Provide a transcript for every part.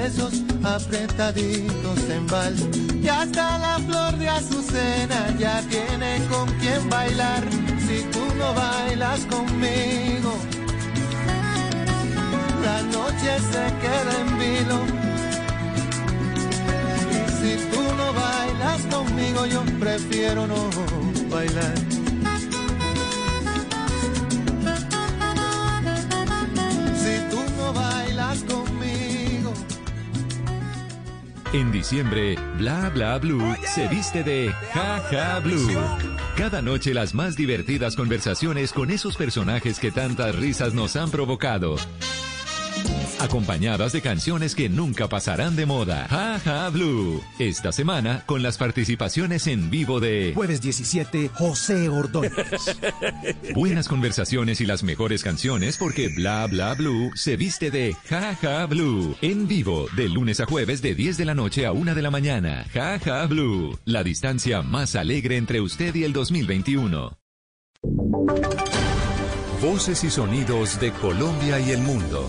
Esos apretaditos en vals y hasta la flor de azucena ya tiene con quien bailar si tú no bailas conmigo. La noche se queda en vilo si tú no bailas conmigo yo prefiero no bailar. En diciembre, Bla Bla Blue se viste de Ja Ja Blue. Cada noche las más divertidas conversaciones con esos personajes que tantas risas nos han provocado. Acompañadas de canciones que nunca pasarán de moda. Ja Ja Blue. Esta semana con las participaciones en vivo de Jueves 17, José Ordóñez. Buenas conversaciones y las mejores canciones porque Bla Bla Blue se viste de Ja Ja Blue. En vivo, de lunes a jueves de 10 de la noche a 1 de la mañana. Ja Ja Blue. La distancia más alegre entre usted y el 2021. Voces y sonidos de Colombia y el mundo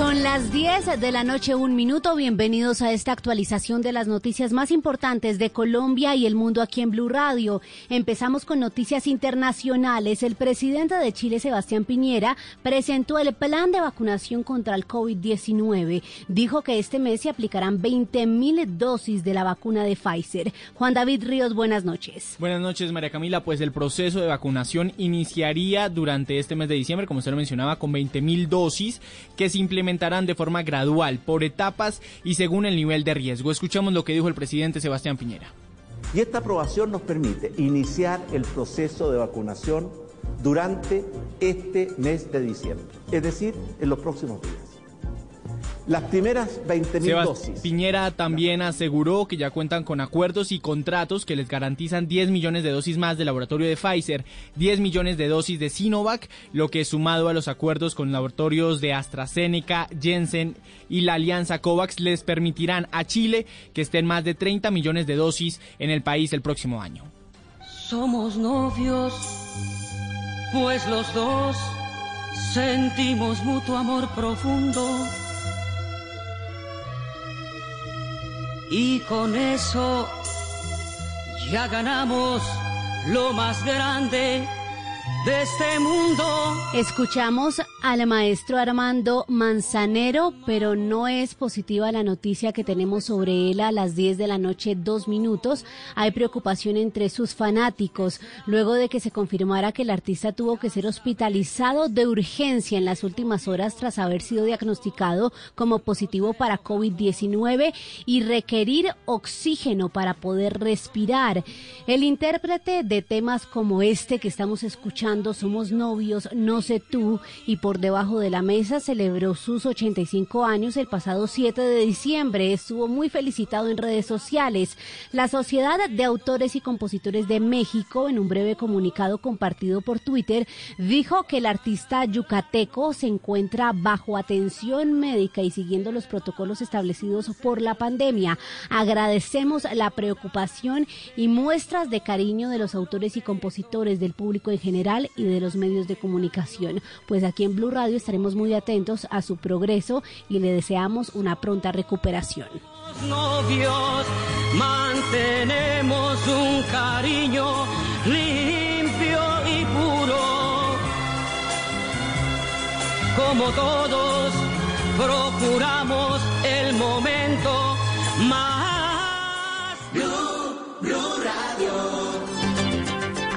Son las 10 de la noche, un minuto. Bienvenidos a esta actualización de las noticias más importantes de Colombia y el mundo aquí en Blue Radio. Empezamos con noticias internacionales. El presidente de Chile, Sebastián Piñera, presentó el plan de vacunación contra el COVID-19. Dijo que este mes se aplicarán 20 mil dosis de la vacuna de Pfizer. Juan David Ríos, buenas noches. Buenas noches, María Camila. Pues el proceso de vacunación iniciaría durante este mes de diciembre, como usted lo mencionaba, con 20 mil dosis que se implementarán de forma gradual, por etapas y según el nivel de riesgo. Escuchamos lo que dijo el presidente Sebastián Piñera. Y esta aprobación nos permite iniciar el proceso de vacunación durante este mes de diciembre, es decir, en los próximos días. Las primeras 20 mil dosis. Piñera también aseguró que ya cuentan con acuerdos y contratos que les garantizan 10 millones de dosis más del laboratorio de Pfizer, 10 millones de dosis de Sinovac, lo que sumado a los acuerdos con laboratorios de AstraZeneca, Jensen y la alianza COVAX les permitirán a Chile que estén más de 30 millones de dosis en el país el próximo año. Somos novios, pues los dos sentimos mutuo amor profundo. Y con eso ya ganamos lo más grande de este mundo. Escuchamos al maestro Armando Manzanero, pero no es positiva la noticia que tenemos sobre él a las 10 de la noche, dos minutos. Hay preocupación entre sus fanáticos luego de que se confirmara que el artista tuvo que ser hospitalizado de urgencia en las últimas horas tras haber sido diagnosticado como positivo para COVID-19 y requerir oxígeno para poder respirar. El intérprete de temas como este que estamos escuchando somos Novios, No sé tú y Por debajo de la mesa celebró sus 85 años el pasado 7 de diciembre. Estuvo muy felicitado en redes sociales. La Sociedad de Autores y Compositores de México, en un breve comunicado compartido por Twitter, dijo que el artista yucateco se encuentra bajo atención médica y siguiendo los protocolos establecidos por la pandemia. Agradecemos la preocupación y muestras de cariño de los autores y compositores del público en general y de los medios de comunicación. Pues aquí en Blue Radio estaremos muy atentos a su progreso y le deseamos una pronta recuperación. Novios, mantenemos un cariño limpio y puro. Como todos, procuramos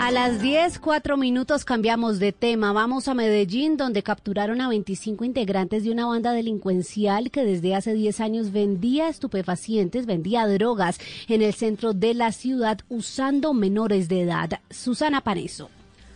A las 10, cuatro minutos cambiamos de tema. Vamos a Medellín, donde capturaron a 25 integrantes de una banda delincuencial que desde hace 10 años vendía estupefacientes, vendía drogas en el centro de la ciudad usando menores de edad. Susana Paneso.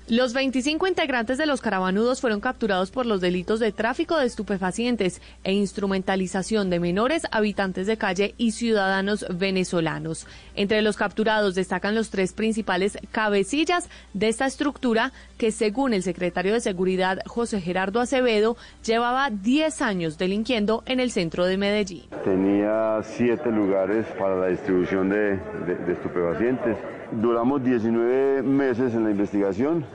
Los 25 integrantes de los caravanudos fueron capturados por los delitos de tráfico de estupefacientes e instrumentalización de menores, habitantes de calle y ciudadanos venezolanos. Entre los capturados destacan los tres principales cabecillas de esta estructura que, según el secretario de Seguridad José Gerardo Acevedo, llevaba 10 años delinquiendo en el centro de Medellín. Tenía siete lugares para la distribución de, de, de estupefacientes. Duramos 19 meses en la investigación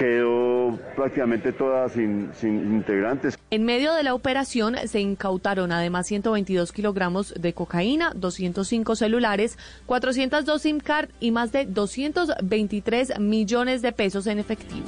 quedó prácticamente toda sin, sin integrantes. En medio de la operación se incautaron además 122 kilogramos de cocaína, 205 celulares, 402 SIM card y más de 223 millones de pesos en efectivo.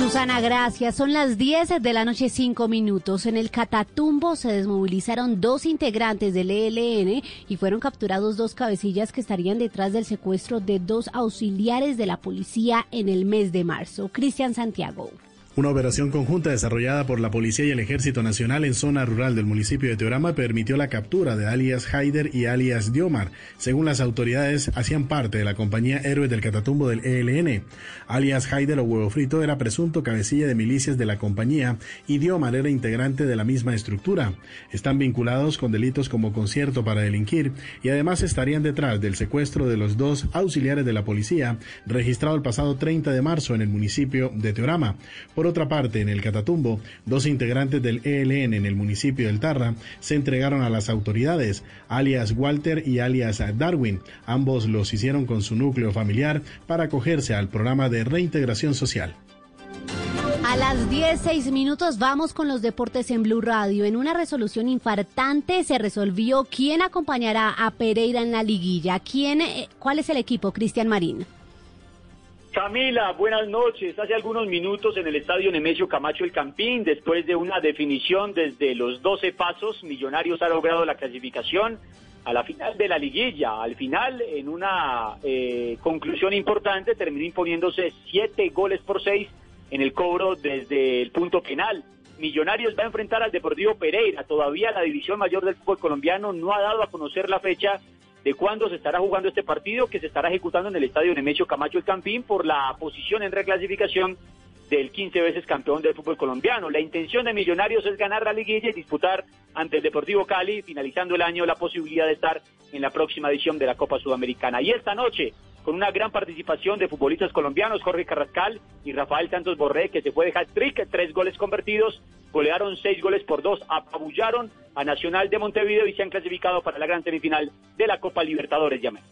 Susana, gracias. Son las 10 de la noche, 5 minutos. En el Catatumbo se desmovilizaron dos integrantes del ELN y fueron capturados dos cabecillas que estarían detrás del secuestro de dos auxiliares de la policía en el mes de marzo. Cristian Santiago. Una operación conjunta desarrollada por la Policía y el Ejército Nacional en zona rural del municipio de Teorama permitió la captura de alias Haider y alias Diomar. Según las autoridades, hacían parte de la compañía Héroes del Catatumbo del ELN. Alias Haider o Huevo Frito era presunto cabecilla de milicias de la compañía y Diomar era integrante de la misma estructura. Están vinculados con delitos como concierto para delinquir y además estarían detrás del secuestro de los dos auxiliares de la policía registrado el pasado 30 de marzo en el municipio de Teorama. Otra parte, en el Catatumbo, dos integrantes del ELN en el municipio del Tarra se entregaron a las autoridades, alias Walter y alias Darwin. Ambos los hicieron con su núcleo familiar para acogerse al programa de reintegración social. A las 10, minutos vamos con los deportes en Blue Radio. En una resolución infartante se resolvió quién acompañará a Pereira en la liguilla. ¿Quién, eh, ¿Cuál es el equipo, Cristian Marín? Camila, buenas noches. Hace algunos minutos en el estadio Nemesio Camacho El Campín, después de una definición desde los 12 pasos, Millonarios ha logrado la clasificación a la final de la liguilla. Al final, en una eh, conclusión importante, terminó imponiéndose siete goles por seis en el cobro desde el punto penal. Millonarios va a enfrentar al Deportivo Pereira. Todavía la división mayor del fútbol colombiano no ha dado a conocer la fecha de cuándo se estará jugando este partido que se estará ejecutando en el estadio Nemesio Camacho El Campín por la posición en reclasificación del 15 veces campeón del fútbol colombiano. La intención de Millonarios es ganar la liguilla y disputar ante el Deportivo Cali, finalizando el año, la posibilidad de estar en la próxima edición de la Copa Sudamericana. Y esta noche, con una gran participación de futbolistas colombianos, Jorge Carrascal y Rafael Santos Borré, que se fue de hat-trick, tres goles convertidos, golearon seis goles por dos, apabullaron a Nacional de Montevideo y se han clasificado para la gran semifinal de la Copa Libertadores. Llamen.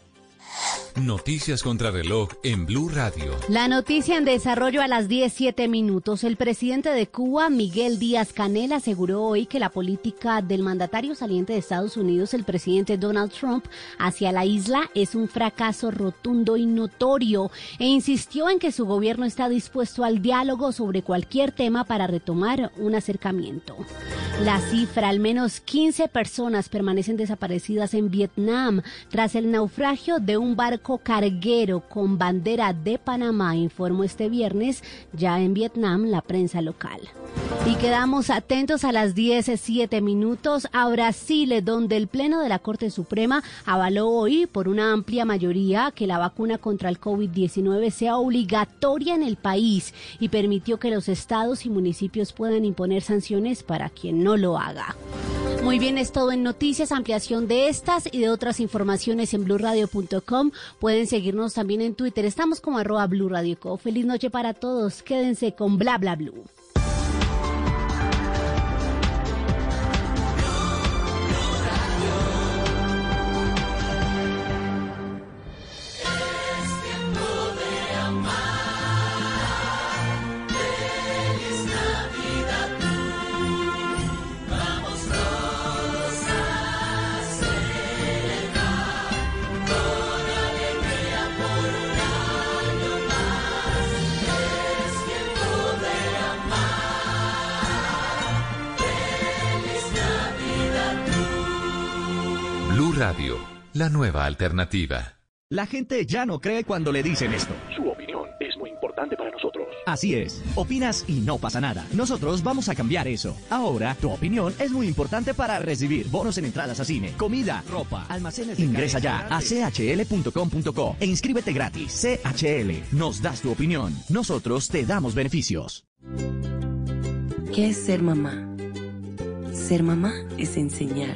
Noticias contra reloj en Blue Radio. La noticia en desarrollo a las 17 minutos. El presidente de Cuba, Miguel Díaz Canel, aseguró hoy que la política del mandatario saliente de Estados Unidos, el presidente Donald Trump, hacia la isla es un fracaso rotundo y notorio e insistió en que su gobierno está dispuesto al diálogo sobre cualquier tema para retomar un acercamiento. La cifra, al menos 15 personas permanecen desaparecidas en Vietnam tras el naufragio de un barco carguero con bandera de Panamá, informó este viernes ya en Vietnam la prensa local. Y quedamos atentos a las 17 minutos a Brasil, donde el Pleno de la Corte Suprema avaló hoy por una amplia mayoría que la vacuna contra el COVID-19 sea obligatoria en el país y permitió que los estados y municipios puedan imponer sanciones para quien no lo haga. Muy bien, es todo en noticias, ampliación de estas y de otras informaciones en blurradio.com. Pueden seguirnos también en Twitter. Estamos como arroba Feliz noche para todos. Quédense con bla bla blue. La nueva alternativa. La gente ya no cree cuando le dicen esto. Su opinión es muy importante para nosotros. Así es. Opinas y no pasa nada. Nosotros vamos a cambiar eso. Ahora, tu opinión es muy importante para recibir bonos en entradas a cine, comida, ropa, almacenes. Ingresa ya a chl.com.co e inscríbete gratis. CHL. Nos das tu opinión. Nosotros te damos beneficios. ¿Qué es ser mamá? Ser mamá es enseñar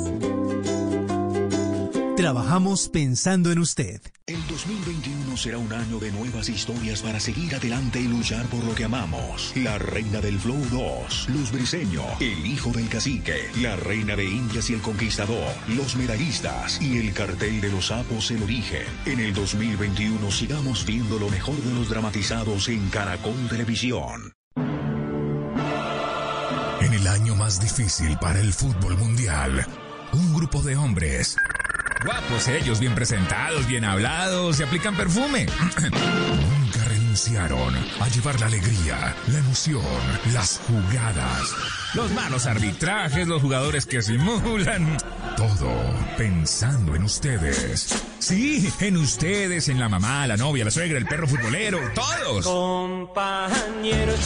Trabajamos pensando en usted. El 2021 será un año de nuevas historias para seguir adelante y luchar por lo que amamos. La reina del Flow 2, Luz Briseño, el hijo del cacique, la reina de Indias y el conquistador, los medallistas y el cartel de los sapos El Origen. En el 2021 sigamos viendo lo mejor de los dramatizados en Caracol Televisión. En el año más difícil para el fútbol mundial, un grupo de hombres Guapos ellos, bien presentados, bien hablados, se aplican perfume. Nunca renunciaron a llevar la alegría, la emoción, las jugadas. Los malos arbitrajes, los jugadores que simulan. Todo pensando en ustedes. Sí, en ustedes, en la mamá, la novia, la suegra, el perro futbolero, todos. Compañeros.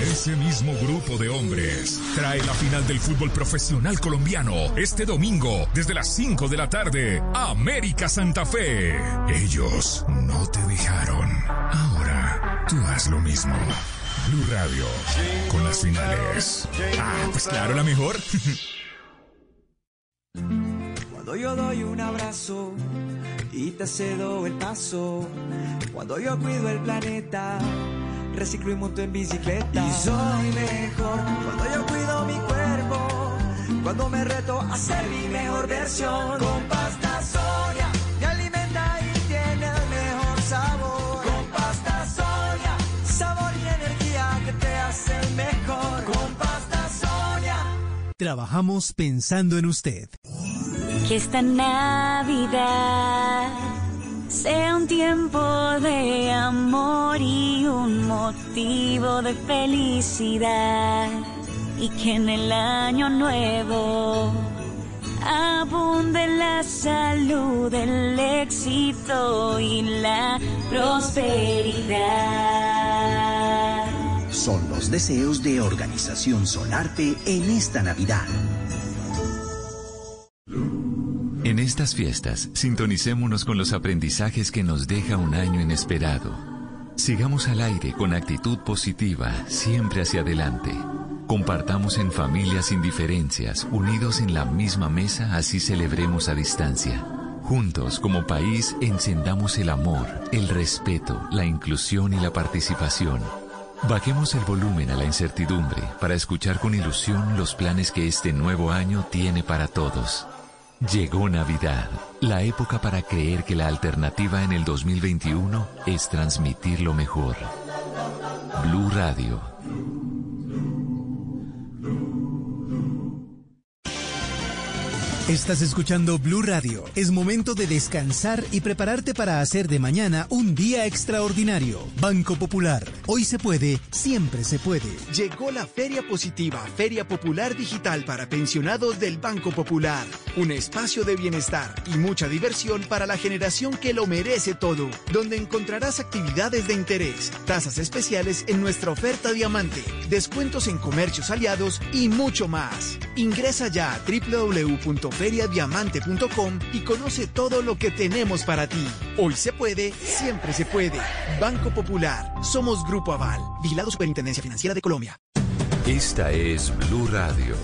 Ese mismo grupo de hombres trae la final del fútbol profesional colombiano este domingo desde las 5 de la tarde. América Santa Fe. Ellos no te dejaron. Ahora tú haz lo mismo. Blue Radio con las finales. Ah, pues claro, la mejor. Cuando yo doy un abrazo y te cedo el paso, cuando yo cuido el planeta, reciclo y monto en bicicleta. Y soy mejor cuando yo cuido mi cuerpo, cuando me reto a ser mi mejor versión. Con pasta Trabajamos pensando en usted. Que esta Navidad sea un tiempo de amor y un motivo de felicidad. Y que en el año nuevo abunde la salud, el éxito y la prosperidad. Son los deseos de Organización Solarte en esta Navidad. En estas fiestas, sintonicémonos con los aprendizajes que nos deja un año inesperado. Sigamos al aire con actitud positiva, siempre hacia adelante. Compartamos en familias sin diferencias, unidos en la misma mesa, así celebremos a distancia. Juntos, como país, encendamos el amor, el respeto, la inclusión y la participación. Bajemos el volumen a la incertidumbre para escuchar con ilusión los planes que este nuevo año tiene para todos. Llegó Navidad, la época para creer que la alternativa en el 2021 es transmitir lo mejor. Blue Radio. Estás escuchando Blue Radio. Es momento de descansar y prepararte para hacer de mañana un día extraordinario. Banco Popular. Hoy se puede, siempre se puede. Llegó la Feria Positiva, Feria Popular Digital para pensionados del Banco Popular. Un espacio de bienestar y mucha diversión para la generación que lo merece todo, donde encontrarás actividades de interés, tasas especiales en nuestra oferta diamante, descuentos en comercios aliados y mucho más. Ingresa ya a www.feriadiamante.com y conoce todo lo que tenemos para ti. Hoy se puede, siempre se puede. Banco Popular. Somos Grupo Aval. Vigilado Superintendencia Financiera de Colombia. Esta es Blue Radio.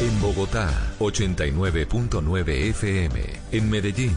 En Bogotá, 89.9 FM. En Medellín,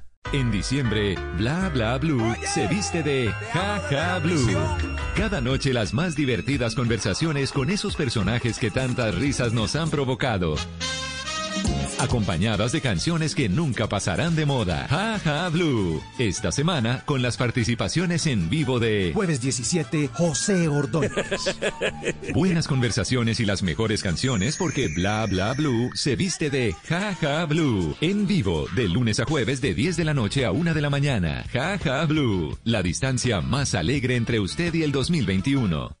En diciembre, Bla Bla Blue se viste de Ja Ja Blue. Cada noche las más divertidas conversaciones con esos personajes que tantas risas nos han provocado. Acompañadas de canciones que nunca pasarán de moda. Ja Ja Blue. Esta semana con las participaciones en vivo de Jueves 17, José Ordóñez. Buenas conversaciones y las mejores canciones porque Bla Bla Blue se viste de Ja Ja Blue. En vivo de lunes a jueves de 10 de la noche a 1 de la mañana. Ja Ja Blue. La distancia más alegre entre usted y el 2021.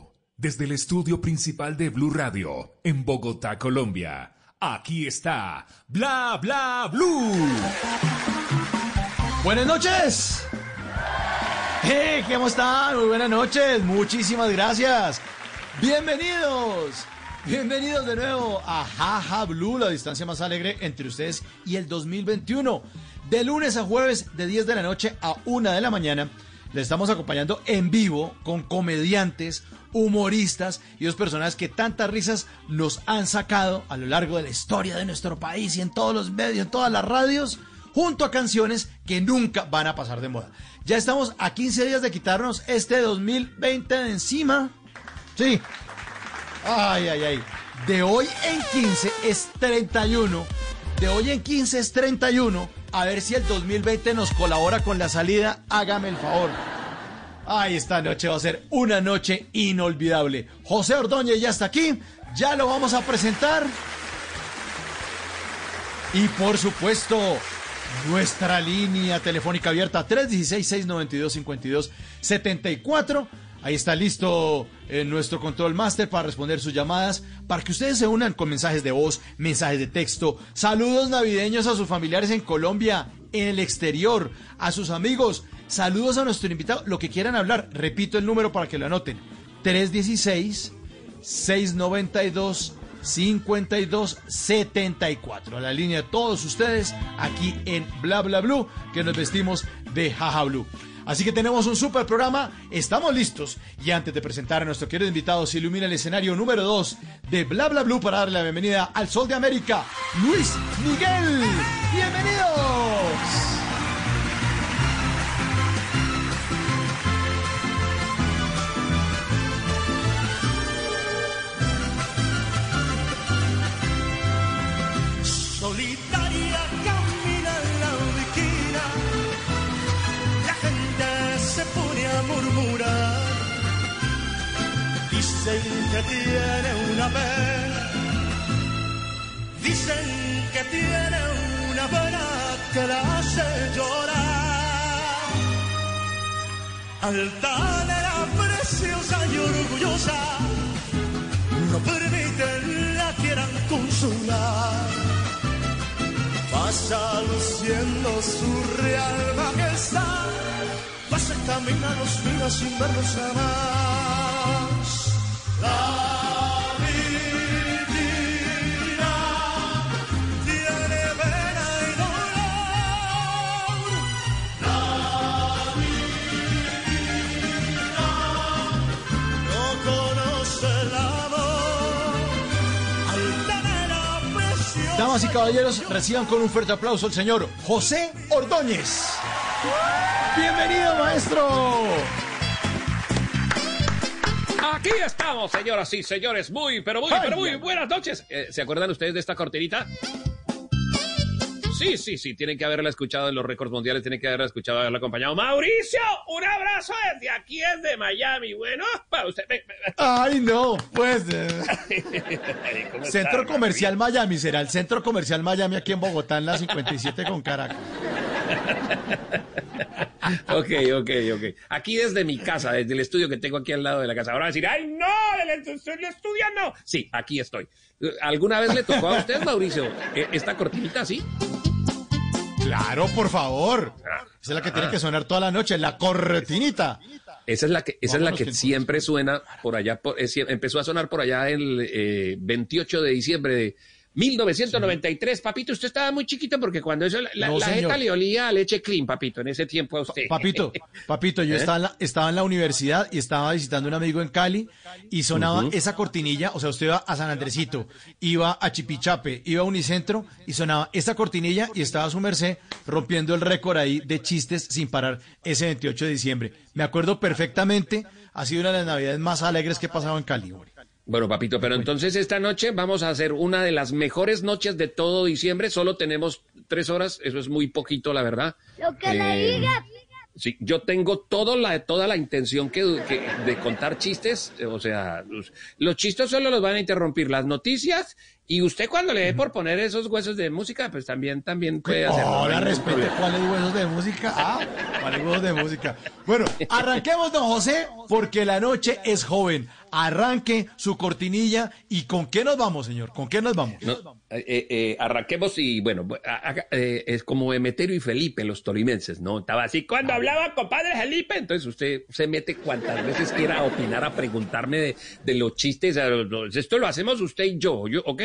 desde el estudio principal de Blue Radio, en Bogotá, Colombia. Aquí está Bla Bla Blue. Buenas noches. Hey, ¿cómo están? Muy buenas noches. Muchísimas gracias. Bienvenidos. Bienvenidos de nuevo a Jaja Blue, la distancia más alegre entre ustedes y el 2021. De lunes a jueves, de 10 de la noche a 1 de la mañana, les estamos acompañando en vivo con comediantes, humoristas y dos personas que tantas risas nos han sacado a lo largo de la historia de nuestro país y en todos los medios, en todas las radios, junto a canciones que nunca van a pasar de moda. Ya estamos a 15 días de quitarnos este 2020 de encima. Sí. Ay, ay, ay. De hoy en 15 es 31. De hoy en 15 es 31. A ver si el 2020 nos colabora con la salida. Hágame el favor. Ay, esta noche va a ser una noche inolvidable. José Ordóñez ya está aquí. Ya lo vamos a presentar. Y por supuesto, nuestra línea telefónica abierta 316-692-5274. Ahí está listo eh, nuestro control master para responder sus llamadas, para que ustedes se unan con mensajes de voz, mensajes de texto, saludos navideños a sus familiares en Colombia, en el exterior, a sus amigos, saludos a nuestro invitado, lo que quieran hablar. Repito el número para que lo anoten. 316 692 5274. A la línea de todos ustedes aquí en Bla Bla Blue, que nos vestimos de Jaja Blue. Así que tenemos un super programa, estamos listos. Y antes de presentar a nuestro querido invitado, se ilumina el escenario número 2 de Bla Bla Blue para darle la bienvenida al Sol de América, Luis Miguel. ¡Bienvenidos! Dicen que tiene una pena, dicen que tiene una pena que la hace llorar. Altanera, preciosa y orgullosa, no permiten la quieran consolar pasa luciendo su real majestad, pasa y camina, nos mira sin vernos jamás. Damas y caballeros, reciban con un fuerte aplauso al señor José Ordóñez. Bienvenido, maestro. Aquí estamos, señoras y señores. Muy, pero muy, Ay, pero muy buenas noches. Eh, ¿Se acuerdan ustedes de esta cortinita? Sí, sí, sí, tienen que haberla escuchado en los récords mundiales, tienen que haberla escuchado, haberla acompañado. Mauricio, un abrazo desde aquí, desde Miami. Bueno, para usted. Ay, no, pues. eh, ¿Cómo está, Centro Mauricio? Comercial Miami, será el Centro Comercial Miami aquí en Bogotá, en la 57 con Caracas. Ok, ok, ok. Aquí desde mi casa, desde el estudio que tengo aquí al lado de la casa. Ahora va a decir, ¡ay, no! ¡El, el estudio no! Sí, aquí estoy. ¿Alguna vez le tocó a usted, Mauricio, eh, esta cortinita así? Claro, por favor. Esa es la que tiene que sonar toda la noche, la cortinita. Esa es la que, esa es la que que siempre suena por allá, por- es- empezó a sonar por allá el eh, 28 de diciembre de 1993. Papito, usted estaba muy chiquito porque cuando eso, la, No, la jeta le olía a leche clean, papito, en ese tiempo a usted. Papito, papito, yo ¿Eh? estaba, en la, estaba en la universidad y estaba visitando un amigo en Cali y sonaba esa cortinilla, o sea, usted iba a San Andresito, iba a Chipichape, iba a Unicentro y sonaba esa cortinilla y estaba su merced rompiendo el récord ahí de chistes sin parar ese 28 de diciembre. Me acuerdo perfectamente, ha sido una de las navidades más alegres que he pasado en Cali. hombre. Bueno, papito, pero entonces esta noche vamos a hacer una de las mejores noches de todo diciembre. Solo tenemos tres horas, eso es muy poquito, la verdad. Lo que le Eh, diga. Sí, yo tengo todo la, toda la intención que, que- de contar chistes, o sea, los, los chistes solo los van a interrumpir las noticias y usted cuando le dé por poner esos huesos de música, pues también, también puede hacerlo. Ahora no respete cuáles huesos de música. Ah, cuáles huesos de música. Bueno, arranquemos, don José, porque la noche es joven. Arranque su cortinilla y ¿con qué nos vamos, señor? ¿Con qué nos vamos? No, eh, eh, eh, arranquemos y bueno, a- a- eh, es como Emeterio y Felipe, los tolimenses, ¿no? Estaba así cuando hablaba compadre Felipe, entonces usted se mete cuantas veces quiera a opinar, a preguntarme de, de los chistes, los- esto lo hacemos usted y yo, yo ¿ok?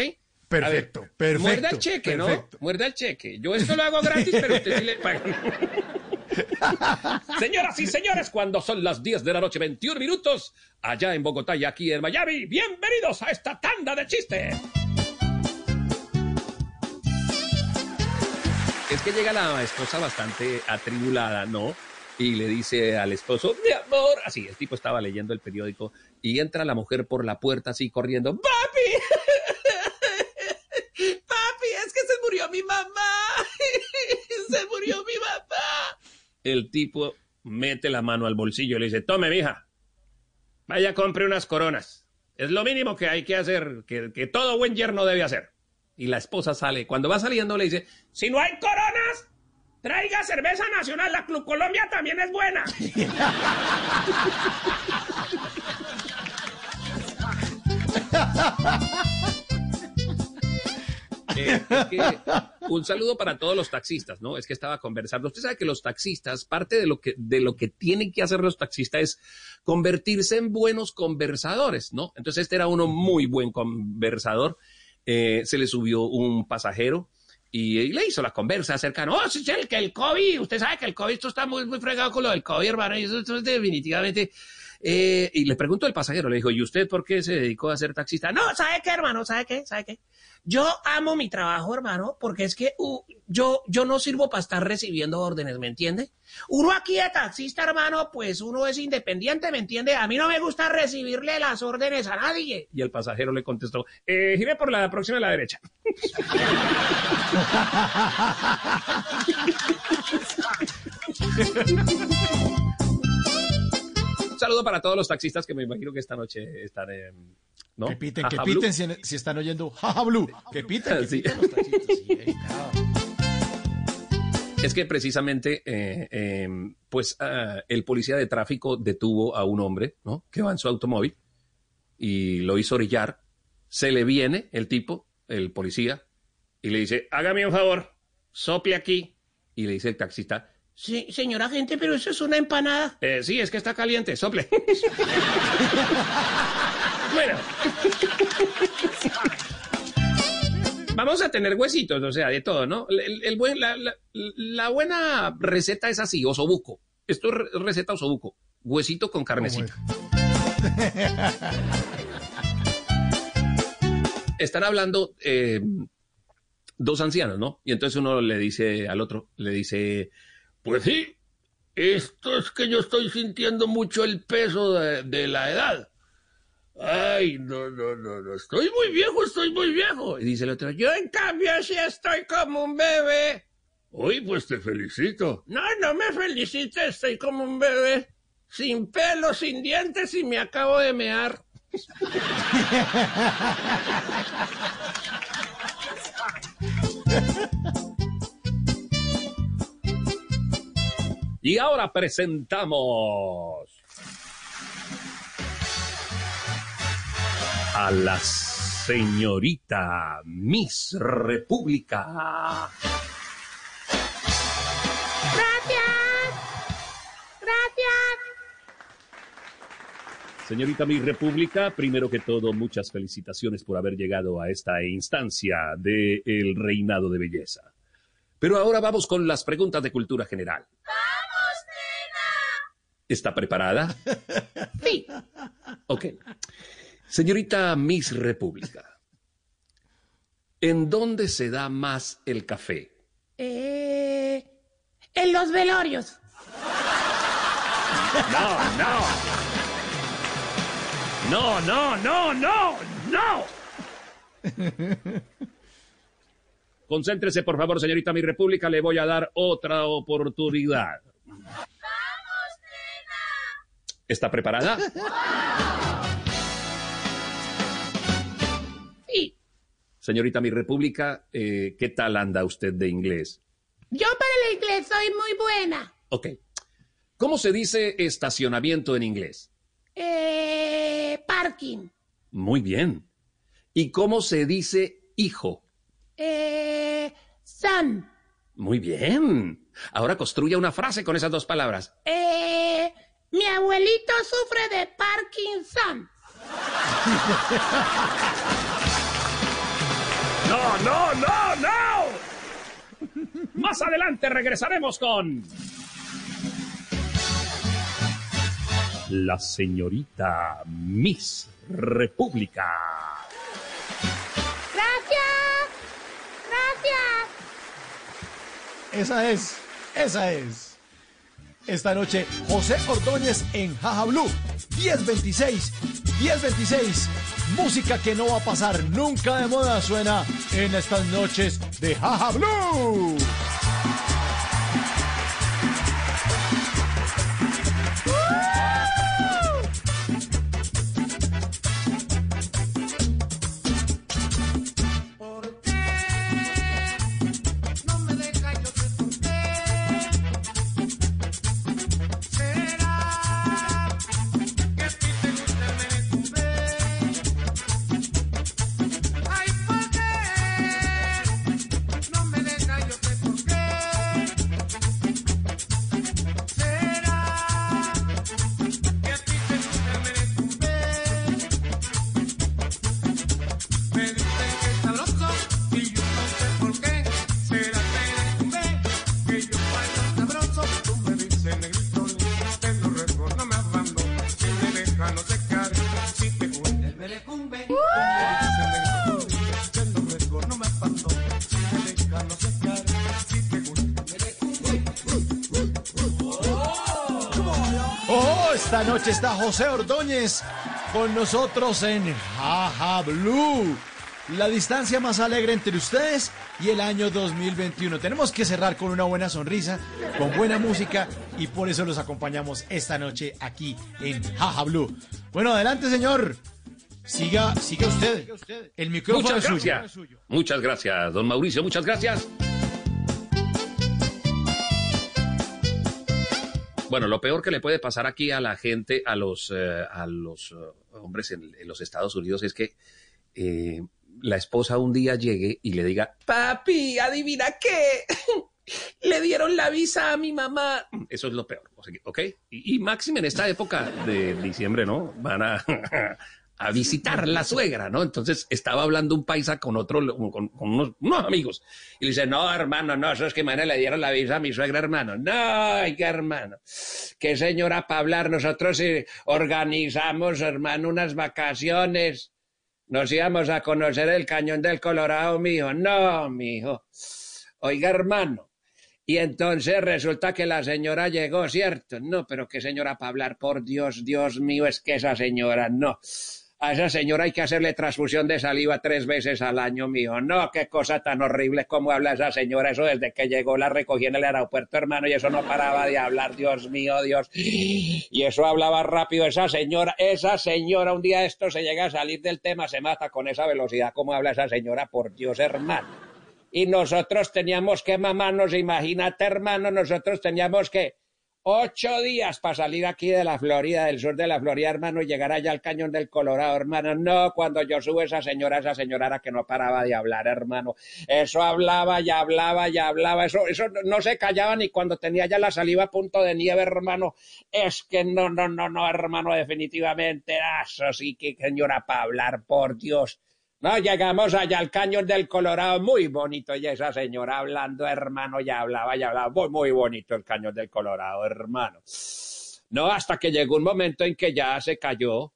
Perfecto, ver, perfecto, Muerda el cheque, perfecto. ¿no? Muerda el cheque. Yo esto lo hago gratis, pero usted sí le paga. Señoras y señores, cuando son las 10 de la noche, 21 minutos, allá en Bogotá y aquí en Miami, bienvenidos a esta tanda de chistes. Es que llega la esposa bastante atribulada, ¿no? Y le dice al esposo, mi amor, así, el tipo estaba leyendo el periódico y entra la mujer por la puerta así corriendo, papi, papi, es que se murió mi mamá, se murió mi mamá. El tipo mete la mano al bolsillo y le dice, tome, mija, vaya, compre unas coronas. Es lo mínimo que hay que hacer, que, que todo buen yerno debe hacer. Y la esposa sale. Cuando va saliendo le dice, si no hay coronas, traiga cerveza nacional. La Club Colombia también es buena. Eh, es que un saludo para todos los taxistas, ¿no? Es que estaba conversando. Usted sabe que los taxistas, parte de lo que, de lo que tienen que hacer los taxistas es convertirse en buenos conversadores, ¿no? Entonces este era uno muy buen conversador. Eh, se le subió un pasajero y, y le hizo la conversa acerca, no, sí, sí, el, que el COVID, usted sabe que el COVID, esto está muy, muy fregado con lo del COVID, hermano, y eso, es definitivamente... eh, y le preguntó el pasajero, le dijo, ¿y usted por qué se dedicó a ser taxista? No, ¿sabe qué, hermano? ¿Sabe qué? ¿Sabe qué? Yo amo mi trabajo, hermano, porque es que uh, yo, yo no sirvo para estar recibiendo órdenes, ¿me entiende? Uno aquí de taxista, hermano, pues uno es independiente, ¿me entiende? A mí no me gusta recibirle las órdenes a nadie. Y el pasajero le contestó, eh, gire por la próxima a la derecha. Un saludo para todos los taxistas que me imagino que esta noche están en... ¿no? Que piten, que piten si, si están oyendo Jaja Blue. Que piten, que Sí. piten los taxistas. sí, claro. Es que precisamente, eh, eh, pues ah, el policía de tráfico detuvo a un hombre, ¿no? Que va en su automóvil y lo hizo orillar. Se le viene el tipo, el policía, y le dice, hágame un favor, sople aquí. Y le dice el taxista, sí, señor agente, pero eso es una empanada. "Eh, sí, es que está caliente, sople. bueno. Vamos a tener huesitos, o sea, de todo, ¿no? El, el buen, la, la- la buena receta es así, osobuco. Esto es re- receta osobuco. Huesito con carnecita. Están hablando eh, dos ancianos, ¿no? Y entonces uno le dice al otro, le dice, pues sí, esto es que yo estoy sintiendo mucho el peso de, la edad. Ay, no, no, no, no, estoy muy viejo, estoy muy viejo. Y dice el otro, yo en cambio sí estoy como un bebé. Uy, pues te felicito. No, no me felicite, estoy como un bebé. Sin pelo, sin dientes y me acabo de mear. Y ahora presentamos a la señorita Miss República. Gracias. Gracias. Señorita Mi República, primero que todo, muchas felicitaciones por haber llegado a esta instancia del reinado de belleza. Pero ahora vamos con las preguntas de cultura general. ¿Está preparada? Sí. Ok. Señorita Miss República, ¿en dónde se da más el café? Eh, en los velorios. No, no. No, no, no, no, no. Concéntrese, por favor, señorita Mi República. Le voy a dar otra oportunidad. ¡Vamos, ¿Está preparada? Sí. Señorita Mi República, eh, ¿qué tal anda usted de inglés? Yo para el inglés soy muy buena. Ok. ¿Cómo se dice estacionamiento en inglés? Eh, parking. Muy bien. ¿Y cómo se dice hijo? Eh, son. Muy bien. Ahora construya una frase con esas dos palabras. Eh, mi abuelito sufre de Parkinson. No, no, no, no. Más adelante regresaremos con la señorita Miss República. Gracias. Gracias. Esa es, esa es. Esta noche, José Ordóñez en Jaja Blue. 1026, 1026. Música que no va a pasar nunca de moda suena en estas noches de Jaja Blue. Noche está José Ordóñez con nosotros en Jaja Blue. La distancia más alegre entre ustedes y el año 2021. Tenemos que cerrar con una buena sonrisa, con buena música y por eso los acompañamos esta noche aquí en Jaja Blue. Bueno, adelante, señor. Siga, siga usted. El micrófono Muchas es suyo. gracias. Muchas gracias, don Mauricio. Muchas gracias. Bueno, lo peor que le puede pasar aquí a la gente, a los, eh, a los eh, hombres en, los Estados Unidos, es que eh, la esposa un día llegue y le diga, papi, adivina qué, le dieron la visa a mi mamá. Eso es lo peor, ¿ok? Y, y máxime en esta época de diciembre, ¿no? Van a, a visitar la suegra, ¿no? Entonces estaba hablando un paisa con otro, con, unos, amigos, y le dice, no, hermano, no, eso es que mañana le dieron la visa a mi suegra, hermano. No, oiga, hermano, qué señora para hablar, nosotros eh, organizamos, hermano, unas vacaciones. Nos íbamos a conocer el cañón del Colorado, mijo. No, mijo. Oiga, hermano. Y entonces resulta que la señora llegó, ¿cierto? No, pero qué señora para hablar, por Dios, Dios mío, es que esa señora, no. A esa señora hay que hacerle transfusión de saliva tres veces al año, mijo. No, qué cosa tan horrible como habla esa señora. Eso desde que llegó la recogí en el aeropuerto, hermano, y eso no paraba de hablar, Dios mío, Dios. Y eso hablaba rápido esa señora. Esa señora, un día esto se llega a salir del tema, se mata con esa velocidad como habla esa señora, por Dios, hermano. Y nosotros teníamos que mamarnos, imagínate, hermano, nosotros teníamos que Ocho días para salir aquí de la Florida, del sur de la Florida, hermano, y llegar allá al cañón del Colorado, hermano. No, cuando yo subo esa señora, esa señora era que no paraba de hablar, hermano. Eso hablaba y hablaba y hablaba. Eso, eso no- no se callaba ni cuando tenía ya la saliva a punto de nieve, hermano. Es que no, no, no, no, hermano, definitivamente. ah, Eso sí que señora para hablar, por Dios. No, llegamos allá al cañón del Colorado, muy bonito, y esa señora hablando, hermano, ya hablaba, ya hablaba, muy, muy bonito el cañón del Colorado, hermano. No, hasta que llegó un momento en que ya se cayó,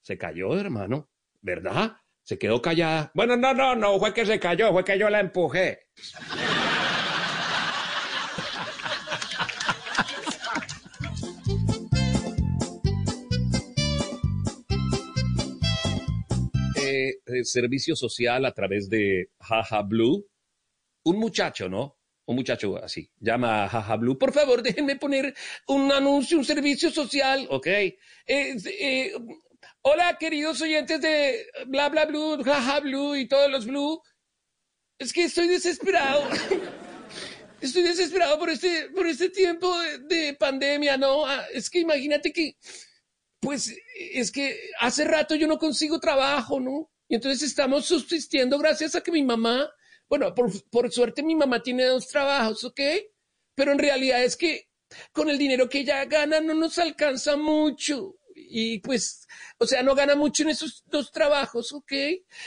se cayó, hermano, ¿verdad? Se quedó callada. Bueno, no, no, no, fue que se cayó, fue que yo la empujé. Eh, servicio social a través de Jaja Blue. Un muchacho, ¿no? Un muchacho así, llama a Jaja Blue. Por favor, déjenme poner un anuncio, un servicio social, ¿ok? Eh, eh, hola, queridos oyentes de Bla Bla Blue, Jaja Blue y todos los Blue. Es que estoy desesperado. Estoy desesperado por este, por este tiempo de, de pandemia, ¿no? Ah, Es que imagínate que pues es que hace rato yo no consigo trabajo, ¿no? Y entonces estamos subsistiendo gracias a que mi mamá, bueno, por, por suerte mi mamá tiene dos trabajos, ¿ok? Pero en realidad es que con el dinero que ella gana no nos alcanza mucho. Y pues, o sea, no gana mucho en esos dos trabajos, ¿ok?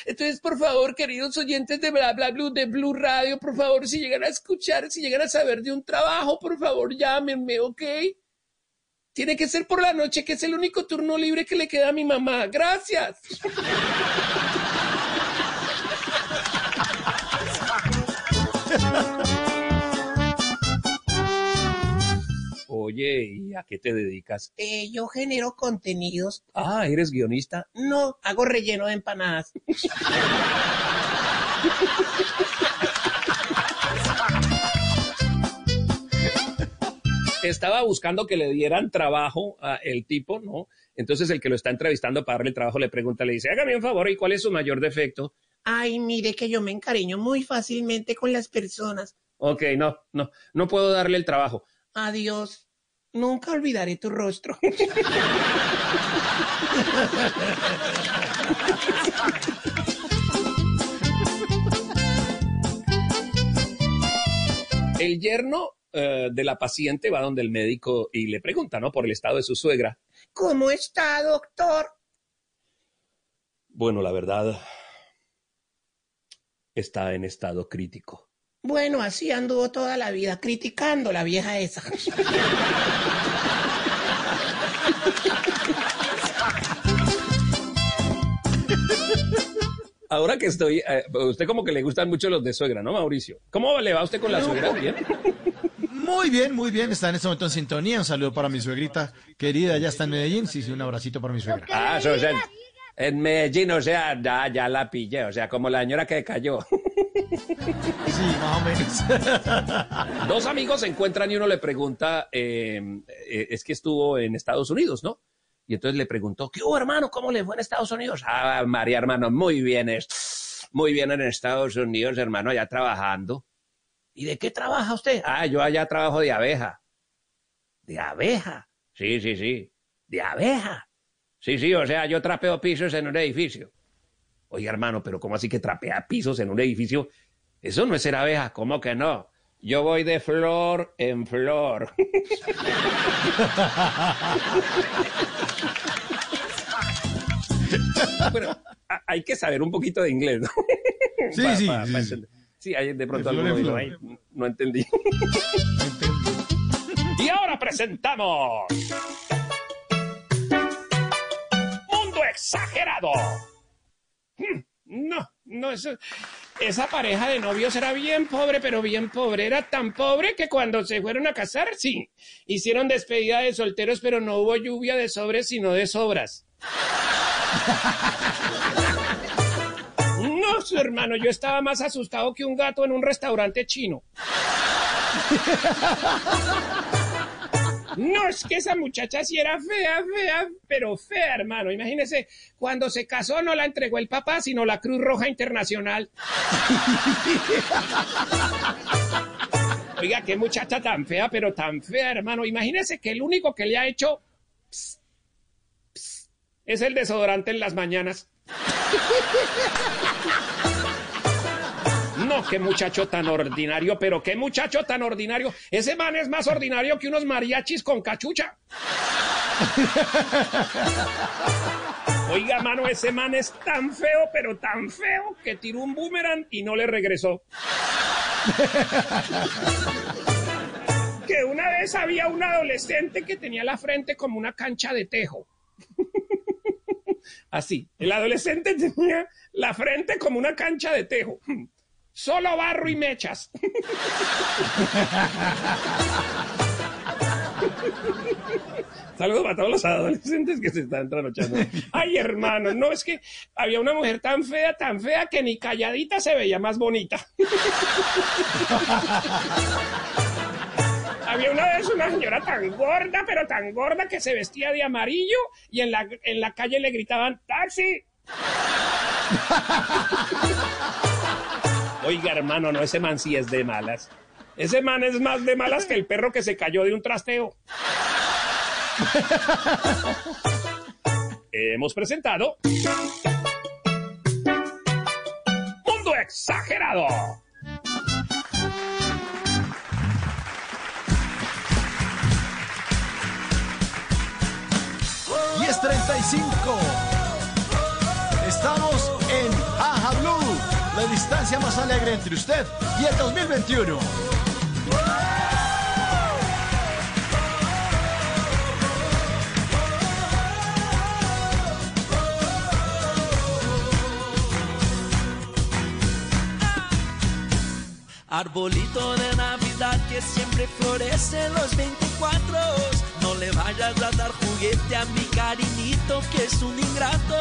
Entonces, por favor, queridos oyentes de Bla Bla Blue, de Blue Radio, por favor, si llegan a escuchar, si llegan a saber de un trabajo, por favor, llámenme, ¿ok? Tiene que ser por la noche, que es el único turno libre que le queda a mi mamá. Gracias. Oye, ¿y a qué te dedicas? Eh, yo genero contenidos. Ah, ¿eres guionista? No, hago relleno de empanadas. Estaba buscando que le dieran trabajo a el tipo, ¿no? Entonces el que lo está entrevistando para darle el trabajo le pregunta, le dice, hágame un favor, ¿y cuál es su mayor defecto? Ay, mire que yo me encariño muy fácilmente con las personas. Ok, no, no, no puedo darle el trabajo. Adiós. Nunca olvidaré tu rostro. El yerno eh, de la paciente va donde el médico y le pregunta, ¿no? Por el estado de su suegra. ¿Cómo está, doctor? Bueno, la verdad, está en estado crítico. Bueno, así anduvo toda la vida criticando la vieja esa. Ahora que estoy, eh, usted como que le gustan mucho los de suegra, ¿no, Mauricio? ¿Cómo le va a usted con la suegra? ¿Bien? Muy bien, muy bien. Está en este momento en sintonía. Un saludo para mi suegrita querida. Ya está en Medellín. Sí, sí, un abracito para mi suegra. Ah, eso es en, en Medellín, o sea, ya, ya la pillé, o sea, como la señora que cayó. Sí, más o menos. Dos amigos se encuentran y uno le pregunta, eh, eh, es que estuvo en Estados Unidos, ¿no? Y entonces le preguntó, ¿qué hubo, hermano? ¿Cómo le fue en Estados Unidos? Ah, María, hermano, muy bien, es, muy bien en Estados Unidos, hermano, allá trabajando. ¿Y de qué trabaja usted? Ah, yo allá trabajo de abeja. ¿De abeja? Sí, sí, sí. ¿De abeja? Sí, sí, o sea, yo trapeo pisos en un edificio. Oye, hermano, pero ¿cómo así que trapea pisos en un edificio? Eso no es ser abeja, ¿cómo que no? Yo voy de flor en flor. A- hay que saber un poquito de inglés, ¿no? Sí, Pa- sí, pa- sí, pa sí. Sí, de pronto De flor en alguno dijo, flor. "Ay, no entendí. y ahora presentamos Mundo Exagerado. Hmm, No, no, eso, esa pareja de novios era bien pobre, pero bien pobre. Era tan pobre que cuando se fueron a casar, sí, hicieron despedida de solteros, pero no hubo lluvia de sobres, sino de sobras. Su hermano, yo estaba más asustado que un gato en un restaurante chino. No, es que esa muchacha sí era fea, fea, pero fea, hermano. Imagínese, cuando se casó no la entregó el papá, sino la Cruz Roja Internacional. Oiga, qué muchacha tan fea, pero tan fea, hermano. Imagínese que el único que le ha hecho es el desodorante en las mañanas. Qué muchacho tan ordinario, pero qué muchacho tan ordinario. Ese man es más ordinario que unos mariachis con cachucha. Oiga, mano, ese man es tan feo, pero tan feo que tiró un boomerang y no le regresó. que una vez había un adolescente que tenía la frente como una cancha de tejo. Así, el adolescente tenía la frente como una cancha de tejo. Solo barro y mechas. Saludos para todos los adolescentes que se están trasnochando. Ay, hermano, no, es que había una mujer tan fea, tan fea, que ni calladita se veía más bonita. Había una vez una señora tan gorda, pero tan gorda que se vestía de amarillo y en la, en la calle le gritaban, ¡taxi! Oiga, hermano, no, ese man sí es de malas. Ese man es más de malas que el perro que se cayó de un trasteo. Hemos presentado Mundo Exagerado. Y es 35. Estamos la distancia más alegre entre usted y el 2021. Arbolito de Navidad que siempre florece los 24. No le vayas a dar juguete a mi cariñito que es un ingrato.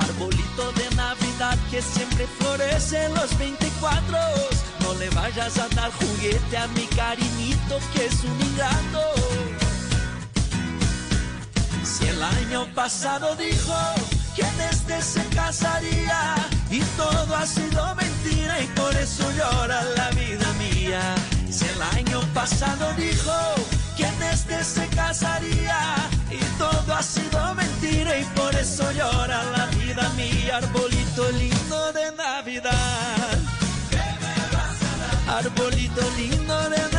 Arbolito de Navidad que siempre florece los 24. No le vayas a dar juguete a mi cariñito que es un ingrato. Si el año pasado dijo que en este se casaría y todo ha sido mentira y por eso llora la vida mía. Si el año pasado dijo que en este se casaría y todo ha sido mentira y por eso llora la vida mía. Arbolito lindo de Navidad. Arbolito lindo de Navidad.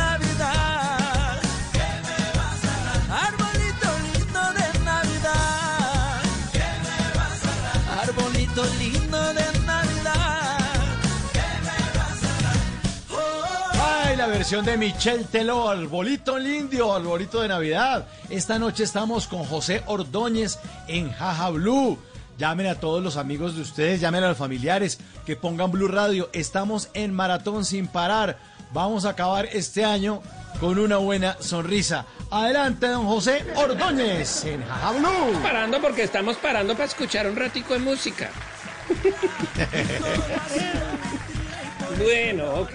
La versión de Michelle Teló, Arbolito Lindio, Arbolito de Navidad. Esta noche estamos con José Ordóñez en Jaja Blue. Llamen a todos los amigos de ustedes, llamen a los familiares que pongan Blue Radio. Estamos en maratón sin parar. Vamos a acabar este año con una buena sonrisa. Adelante, don José Ordóñez en Jaja Blue. Parando porque estamos parando para escuchar un ratico de música. bueno, ok.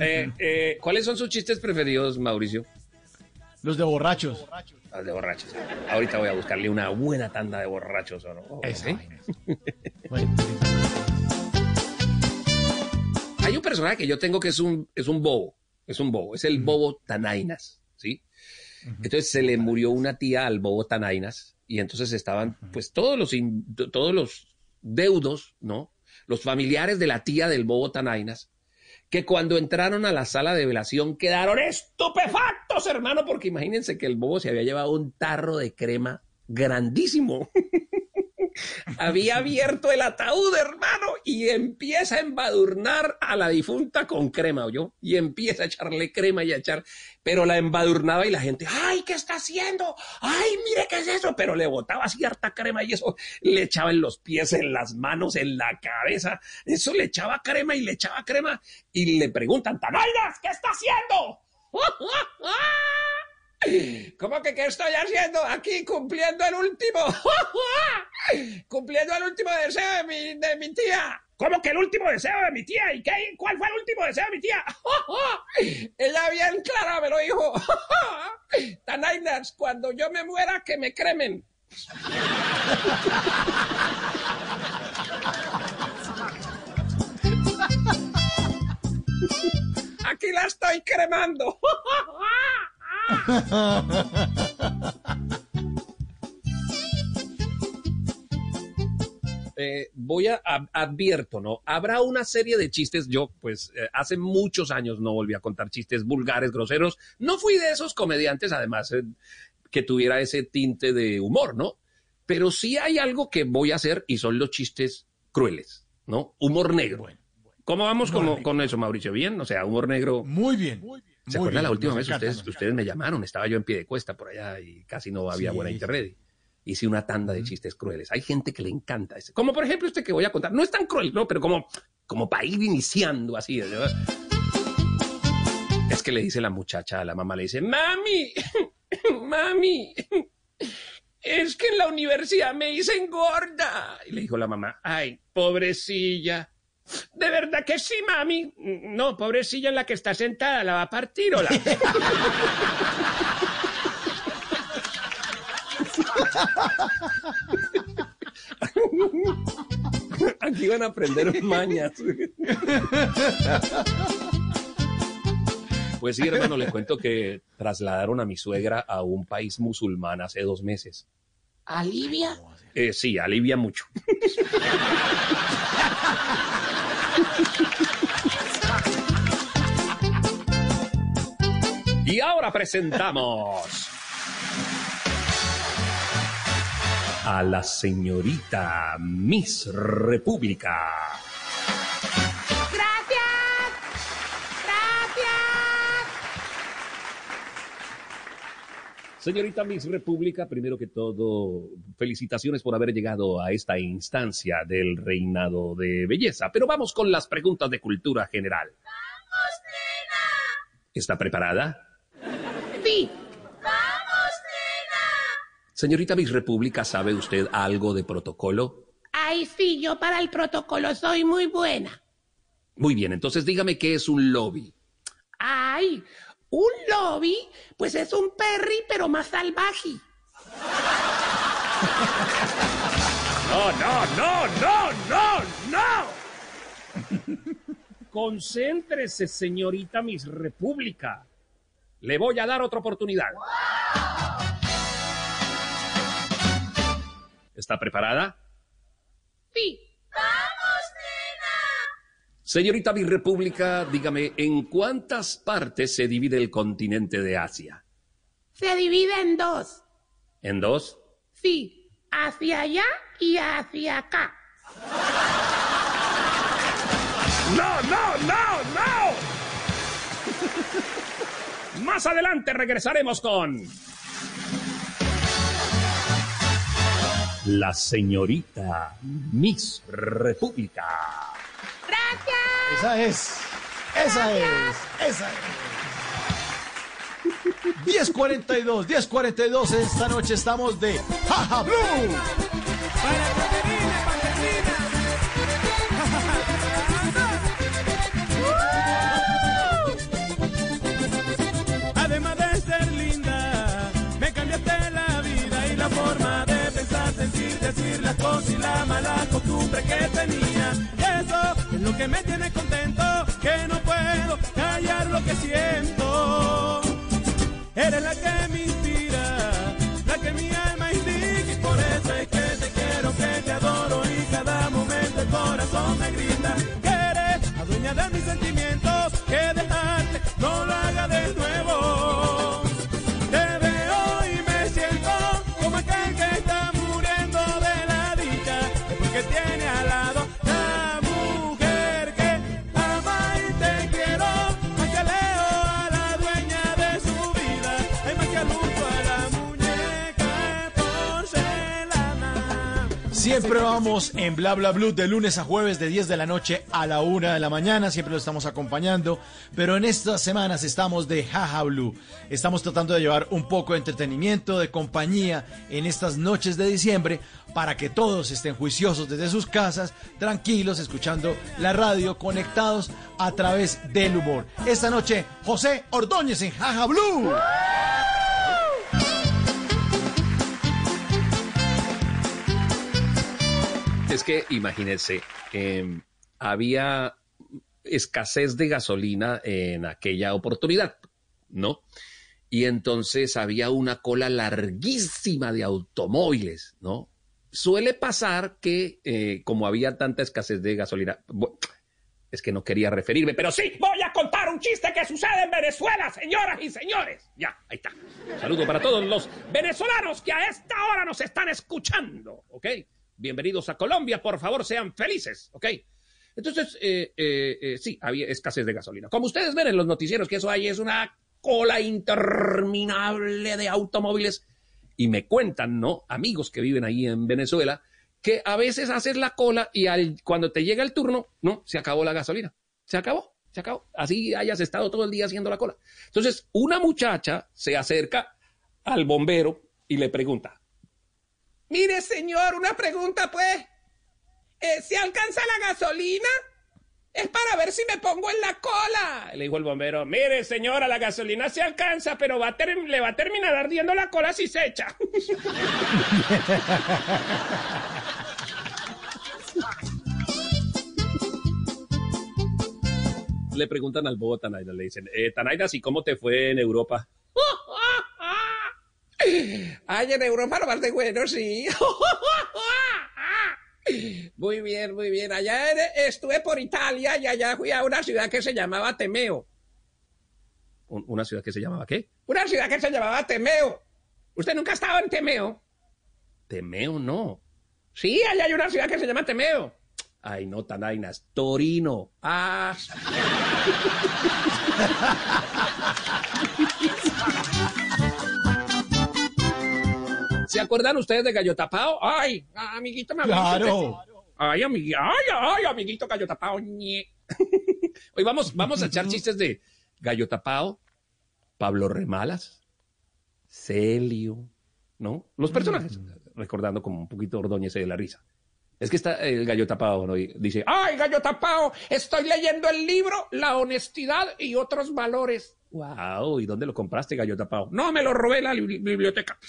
Eh, eh, ¿Cuáles son sus chistes preferidos, Mauricio? Los de borrachos. Los de borrachos. Ahorita voy a buscarle una buena tanda de borrachos, ¿o no? Esa Ok. Hay un personaje que yo tengo que es un, es un bobo. Es un bobo. Es el bobo Tanainas, ¿sí? Entonces se le murió una tía al bobo Tanainas y entonces estaban pues todos los, todos los deudos, ¿no? Los familiares de la tía del bobo Tanainas que cuando entraron a la sala de velación quedaron estupefactos, hermano, porque imagínense que el bobo se había llevado un tarro de crema grandísimo. había abierto el ataúd, hermano, y empieza a embadurnar a la difunta con crema, ¿oyó? Y empieza a echarle crema y a echar, pero la embadurnaba y la gente, ¡ay, qué está haciendo! ¡Ay, mire qué es eso! Pero le botaba cierta crema y eso le echaba en los pies, en las manos, en la cabeza, eso le echaba crema y le echaba crema y le preguntan, ¡Tanainas, qué está haciendo! ¿Cómo que qué estoy haciendo aquí cumpliendo el último? cumpliendo el último deseo de mi, de mi tía. ¿Cómo que el último deseo de mi tía? ¿Y qué? ¿Cuál fue el último deseo de mi tía? Ella bien clara me lo dijo. Tanainas, cuando yo me muera, que me cremen. Aquí la estoy cremando. Eh, voy a, a- advierto, ¿no? Habrá una serie de chistes. Yo, pues, eh, hace muchos años no volví a contar chistes vulgares, groseros. No fui de esos comediantes, además, eh, que tuviera ese tinte de humor, ¿no? Pero sí hay algo que voy a hacer y son los chistes crueles, ¿no? Humor negro. ¿Cómo vamos con, con eso, Mauricio? ¿Bien? O sea, humor negro. Muy bien. ¿Se acuerdan la última vez encanta, ustedes, ustedes me llamaron? Estaba yo en pie de cuesta por allá y casi no había Sí, buena internet. Hice una tanda de chistes crueles. Hay gente que le encanta ese. Como por ejemplo este que voy a contar. No es tan cruel, ¿no? Pero como, como para ir iniciando así. ¿no? Es que le dice la muchacha a la mamá, le dice, mami, mami, es que en la universidad me dicen gorda. Y le dijo la mamá, ay, pobrecilla. De verdad que sí, mami. No, pobrecilla en la que está sentada, la va a partir o la. Aquí van a aprender mañas. Pues sí, hermano, le cuento que trasladaron a mi suegra a un país musulmán hace dos meses. ¿Alivia? Eh, sí, alivia mucho. Y ahora presentamos a la señorita Miss República. Señorita Miss República, primero que todo, felicitaciones por haber llegado a esta instancia del reinado de belleza. Pero vamos con las preguntas de cultura general. ¿Está preparada? Sí. Señorita Miss República, ¿sabe usted algo de protocolo? Ay, sí, yo para el protocolo soy muy buena. Muy bien, entonces dígame qué es un lobby. Ay, un lobby, pues es un perry, pero más salvaje. No, no, no, no, no, no. Concéntrese, señorita Miss República. Le voy a dar otra oportunidad. ¿Está preparada? Sí. Señorita Miss República, dígame, ¿en cuántas partes se divide el continente de Asia? Se divide en dos. ¿En dos? Sí, hacia allá y hacia acá. ¡No, no, no, no! Más adelante regresaremos con... La señorita Miss República. ¡Gracias! Esa es. Esa es. Esa es. 1042, 1042. Esta noche estamos de Jaja Blue. Además de ser linda, me cambiaste la vida y la forma de pensar, sentir, decir las cosas y la mala costumbre que tenía. Y eso lo que me tiene contento, que no puedo callar lo que siento. Eres la que me Siempre vamos en Bla Bla Blue de lunes a jueves de 10 de la noche a la 1 de la mañana. Siempre lo estamos acompañando. Pero en estas semanas estamos de Jaja Blue. Estamos tratando de llevar un poco de entretenimiento, de compañía en estas noches de diciembre para que todos estén juiciosos desde sus casas, tranquilos, escuchando la radio, conectados a través del humor. Esta noche, José Ordóñez en Jaja Blue. Es que imagínense, eh, había escasez de gasolina en aquella oportunidad, ¿no? Y entonces había una cola larguísima de automóviles, ¿no? Suele pasar que eh, como había tanta escasez de gasolina, es que no quería referirme, pero sí, voy a contar un chiste que sucede en Venezuela, señoras y señores. Ya, ahí está. Saludo para todos los venezolanos que a esta hora nos están escuchando, ¿ok? Bienvenidos a Colombia, por favor, sean felices, ¿ok? Entonces, eh, eh, eh, sí, había escasez de gasolina. Como ustedes ven en los noticieros que eso hay es una cola interminable de automóviles y me cuentan, ¿no? Amigos que viven ahí en Venezuela, que a veces haces la cola y al- cuando te llega el turno, no, se acabó la gasolina. Se acabó, se acabó. Así hayas estado todo el día haciendo la cola. Entonces, una muchacha se acerca al bombero y le pregunta, Mire, señor, una pregunta, pues. Eh, ¿Se alcanza la gasolina? Es para ver si me pongo en la cola. le dijo el bombero, mire señora, la gasolina se alcanza, pero va a ter- le va a terminar ardiendo la cola si se echa. le preguntan al bobo Tanaida, le dicen, eh, Tanaida, ¿y cómo te fue en Europa? Ay, en Europa lo más de bueno, sí. Muy bien, muy bien. Allá estuve por Italia y allá fui a una ciudad que se llamaba Temeo. Un- ¿Una ciudad que se llamaba qué? Una ciudad que se llamaba Temeo. ¿Usted nunca ha estado en Temeo? Temeo, no. Sí, allá hay una ciudad que se llama Temeo. Ay, no, Tanainas, Torino. Ah. ¿Se acuerdan ustedes de Gallo Tapao? Ay, amiguito, me Claro. Ay, amigui- ay, ay, amiguito Gallo Tapao. ñe. Hoy vamos, vamos a echar chistes de Gallo Tapao, Pablo Remalas, Celio, ¿no? Los personajes, recordando como un poquito Ordóñez de la risa. Es que está el Gallo Tapao, ¿no? Y dice, Ay, gallo tapao, estoy leyendo el libro La honestidad y otros valores. wow, ¿y dónde lo compraste, Gallo Tapao? No, me lo robé en la li- biblioteca.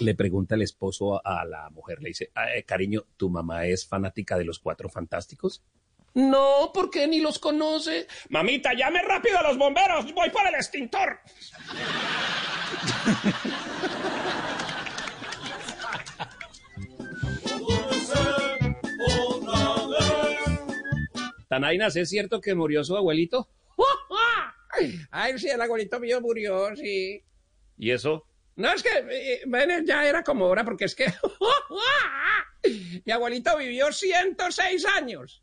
Le pregunta el esposo a la mujer, le dice, "Ah, eh, cariño, ¿tu mamá es fanática de los cuatro fantásticos? No, porque ni los conoce. Mamita, llame rápido a los bomberos. Voy por el extintor. Tanainas, ¿es cierto que murió su abuelito? Ay, sí, el abuelito mío murió, sí. ¿Y eso? No, es que eh, bueno, ya era como hora, porque es que mi abuelito vivió 106 años.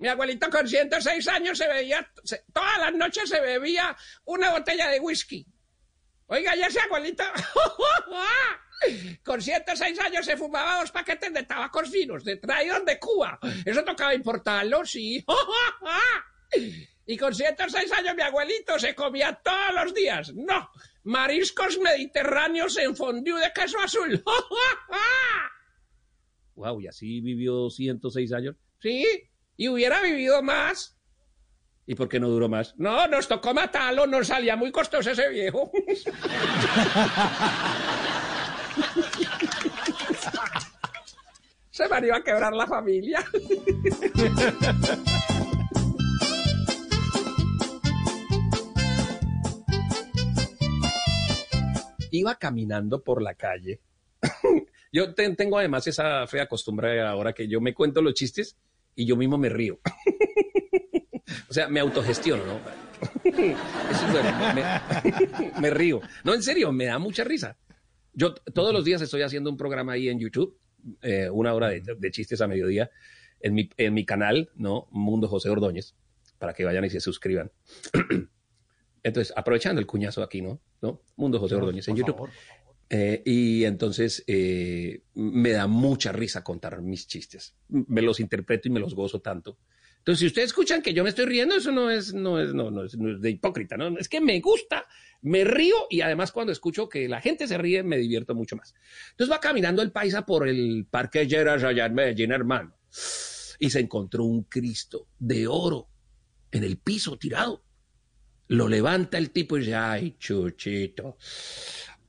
Mi abuelito con 106 años se bebía, se- todas las noches se bebía una botella de whisky. Oiga, ya ese abuelito con 106 años se fumaba dos paquetes de tabacos finos, de traídos de Cuba. Eso tocaba importarlo, sí. Y con 106 años mi abuelito se comía todos los días. No, mariscos mediterráneos en fondue de queso azul. Wow, y así vivió 106 años. Sí, y hubiera vivido más. ¿Y por qué no duró más? No, nos tocó matarlo, nos salía muy costoso ese viejo. Se me iba a quebrar la familia. Iba caminando por la calle. yo te- tengo además esa fea costumbre ahora que yo me cuento los chistes y yo mismo me río. o sea, me autogestiono, ¿no? Eso es bueno, me, me río. No, en serio, me da mucha risa. Yo todos los días estoy haciendo un programa ahí en YouTube, eh, una hora de, de chistes a mediodía, en mi, en mi canal, ¿no? Mundo José Ordóñez, para que vayan y se suscriban. Entonces, aprovechando el cuñazo aquí, ¿no? ¿No? Mundo José Ordóñez en Por YouTube. favor. Eh, y entonces eh, me da mucha risa contar mis chistes. Me los interpreto y me los gozo tanto. Entonces, si ustedes escuchan que yo me estoy riendo, eso no es, no es, no, no es, de hipócrita, ¿no? Es que me gusta, me río y además cuando escucho que la gente se ríe, me divierto mucho más. Entonces va caminando el paisa por el Parque Lleras allá Medellín, hermano, y se encontró un Cristo de oro en el piso tirado. Lo levanta el tipo y dice, ay, chuchito,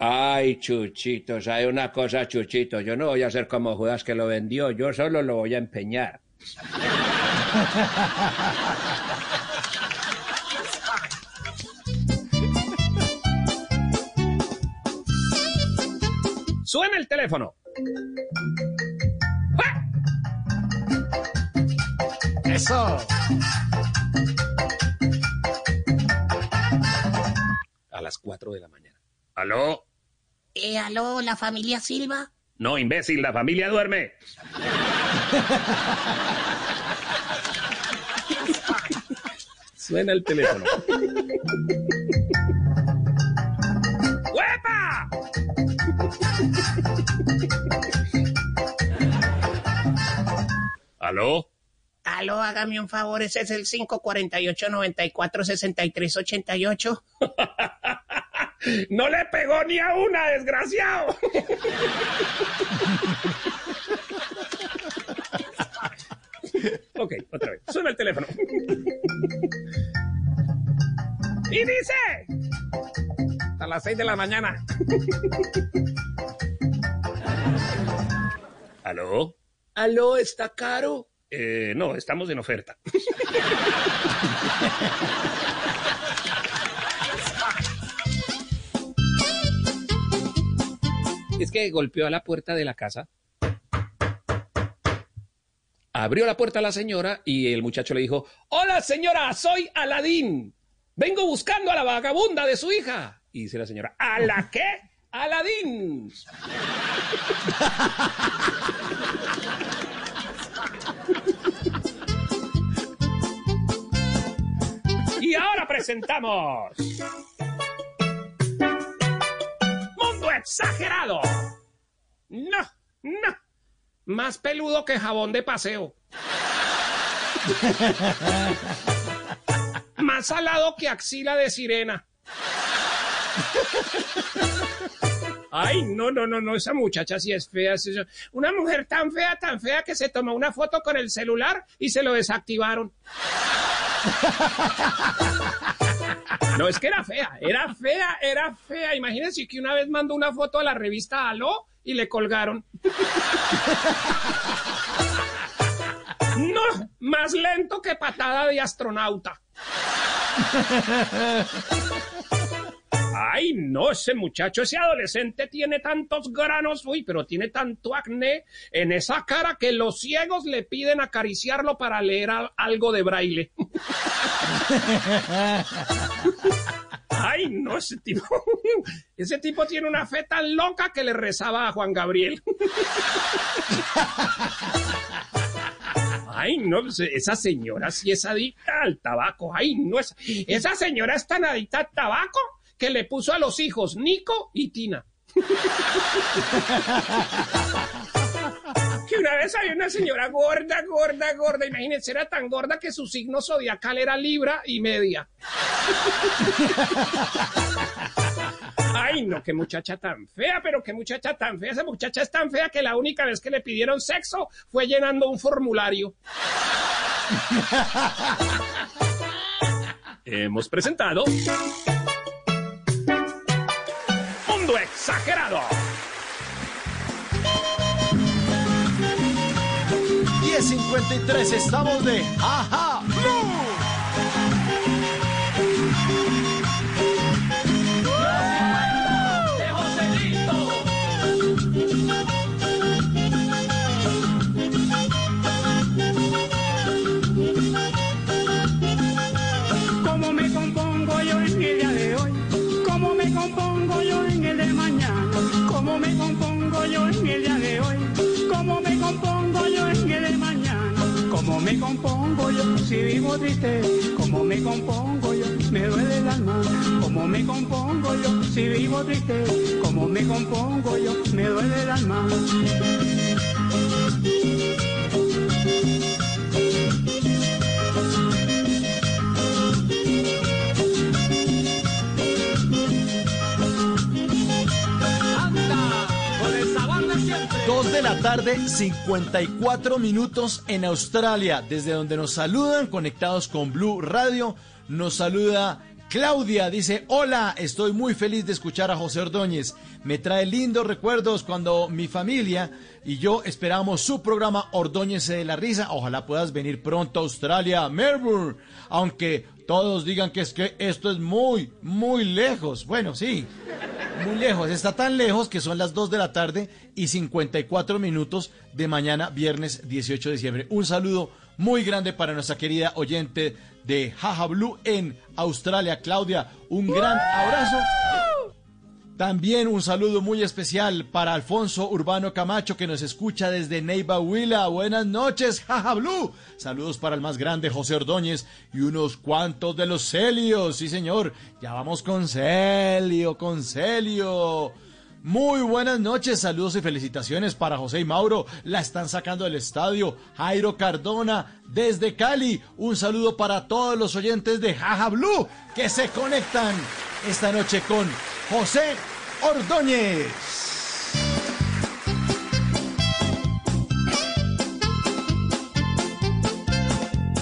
Ay, Chuchito, ¿sabe una cosa, Chuchito? Yo no voy a ser como Judas que lo vendió, yo solo lo voy a empeñar. Suena el teléfono. Eso. A las 4 de la mañana. ¿Aló? Eh, aló, la familia Silva. No, imbécil, la familia duerme. Suena el teléfono. ¡Huepa! ¿Aló? Aló, hágame un favor, ese es el 548-94-63-88. No le pegó ni a una, desgraciado. ok, otra vez. Suena el teléfono. Y dice... A las 6 de la mañana. ¿Aló? ¿Aló? ¿Está caro? Eh, no, estamos en oferta. Es que golpeó a la puerta de la casa. Abrió la puerta a la señora y el muchacho le dijo, Hola señora, soy Aladín. Vengo buscando a la vagabunda de su hija. Y dice la señora, ¿a la qué? Aladín. y ahora presentamos... Exagerado. No, no. Más peludo que jabón de paseo. Más salado que axila de sirena. Ay, no, no, no, no, esa muchacha sí es fea. Una mujer tan fea, tan fea que se tomó una foto con el celular y se lo desactivaron. No, es que era fea, era fea, era fea. Imagínense que una vez mandó una foto a la revista Aló y le colgaron. No, más lento que patada de astronauta. Ay, no, ese muchacho, ese adolescente tiene tantos granos, uy, pero tiene tanto acné en esa cara que los ciegos le piden acariciarlo para leer al- algo de braille. Ay, no, ese tipo, ese tipo tiene una fe tan loca que le rezaba a Juan Gabriel. Ay, no, pues, esa señora sí es adicta al tabaco. Ay, no, esa, esa señora es tan adicta al tabaco que le puso a los hijos Nico y Tina. Que una vez había una señora gorda, gorda, gorda. Imagínense, era tan gorda que su signo zodiacal era Libra y media. Ay, no, qué muchacha tan fea, pero qué muchacha tan fea. Esa muchacha es tan fea que la única vez que le pidieron sexo fue llenando un formulario. Hemos presentado Mundo Exagerado. 10.53, estamos de Ajá. Me compongo yo si vivo triste? ¿Cómo me compongo yo? Me duele el alma. ¿Cómo me compongo yo si vivo triste? ¿Cómo me compongo yo? Me duele el alma. De la tarde, 54 minutos en Australia, desde donde nos saludan conectados con Blue Radio. Nos saluda Claudia dice, hola, estoy muy feliz de escuchar a José Ordóñez. Me trae lindos recuerdos cuando mi familia y yo esperamos su programa Ordóñez de la Risa. Ojalá puedas venir pronto a Australia, Melbourne. Aunque todos digan que es que esto es muy, muy lejos. Bueno, sí, muy lejos. Está tan lejos que son las 2 de la tarde y 54 minutos de mañana, viernes 18 de diciembre. Un saludo muy grande para nuestra querida oyente de Jaja Blue en Australia, Claudia. Un gran abrazo. También un saludo muy especial para Alfonso Urbano Camacho que nos escucha desde Neiva Huila. Buenas noches, Jaja Blue. Saludos para el más grande José Ordóñez y unos cuantos de los Celios. Sí, señor. Ya vamos con Celio, con Celio. Muy buenas noches, saludos y felicitaciones para José y Mauro. La están sacando del estadio. Jairo Cardona desde Cali. Un saludo para todos los oyentes de Jaja Blue que se conectan esta noche con José Ordóñez.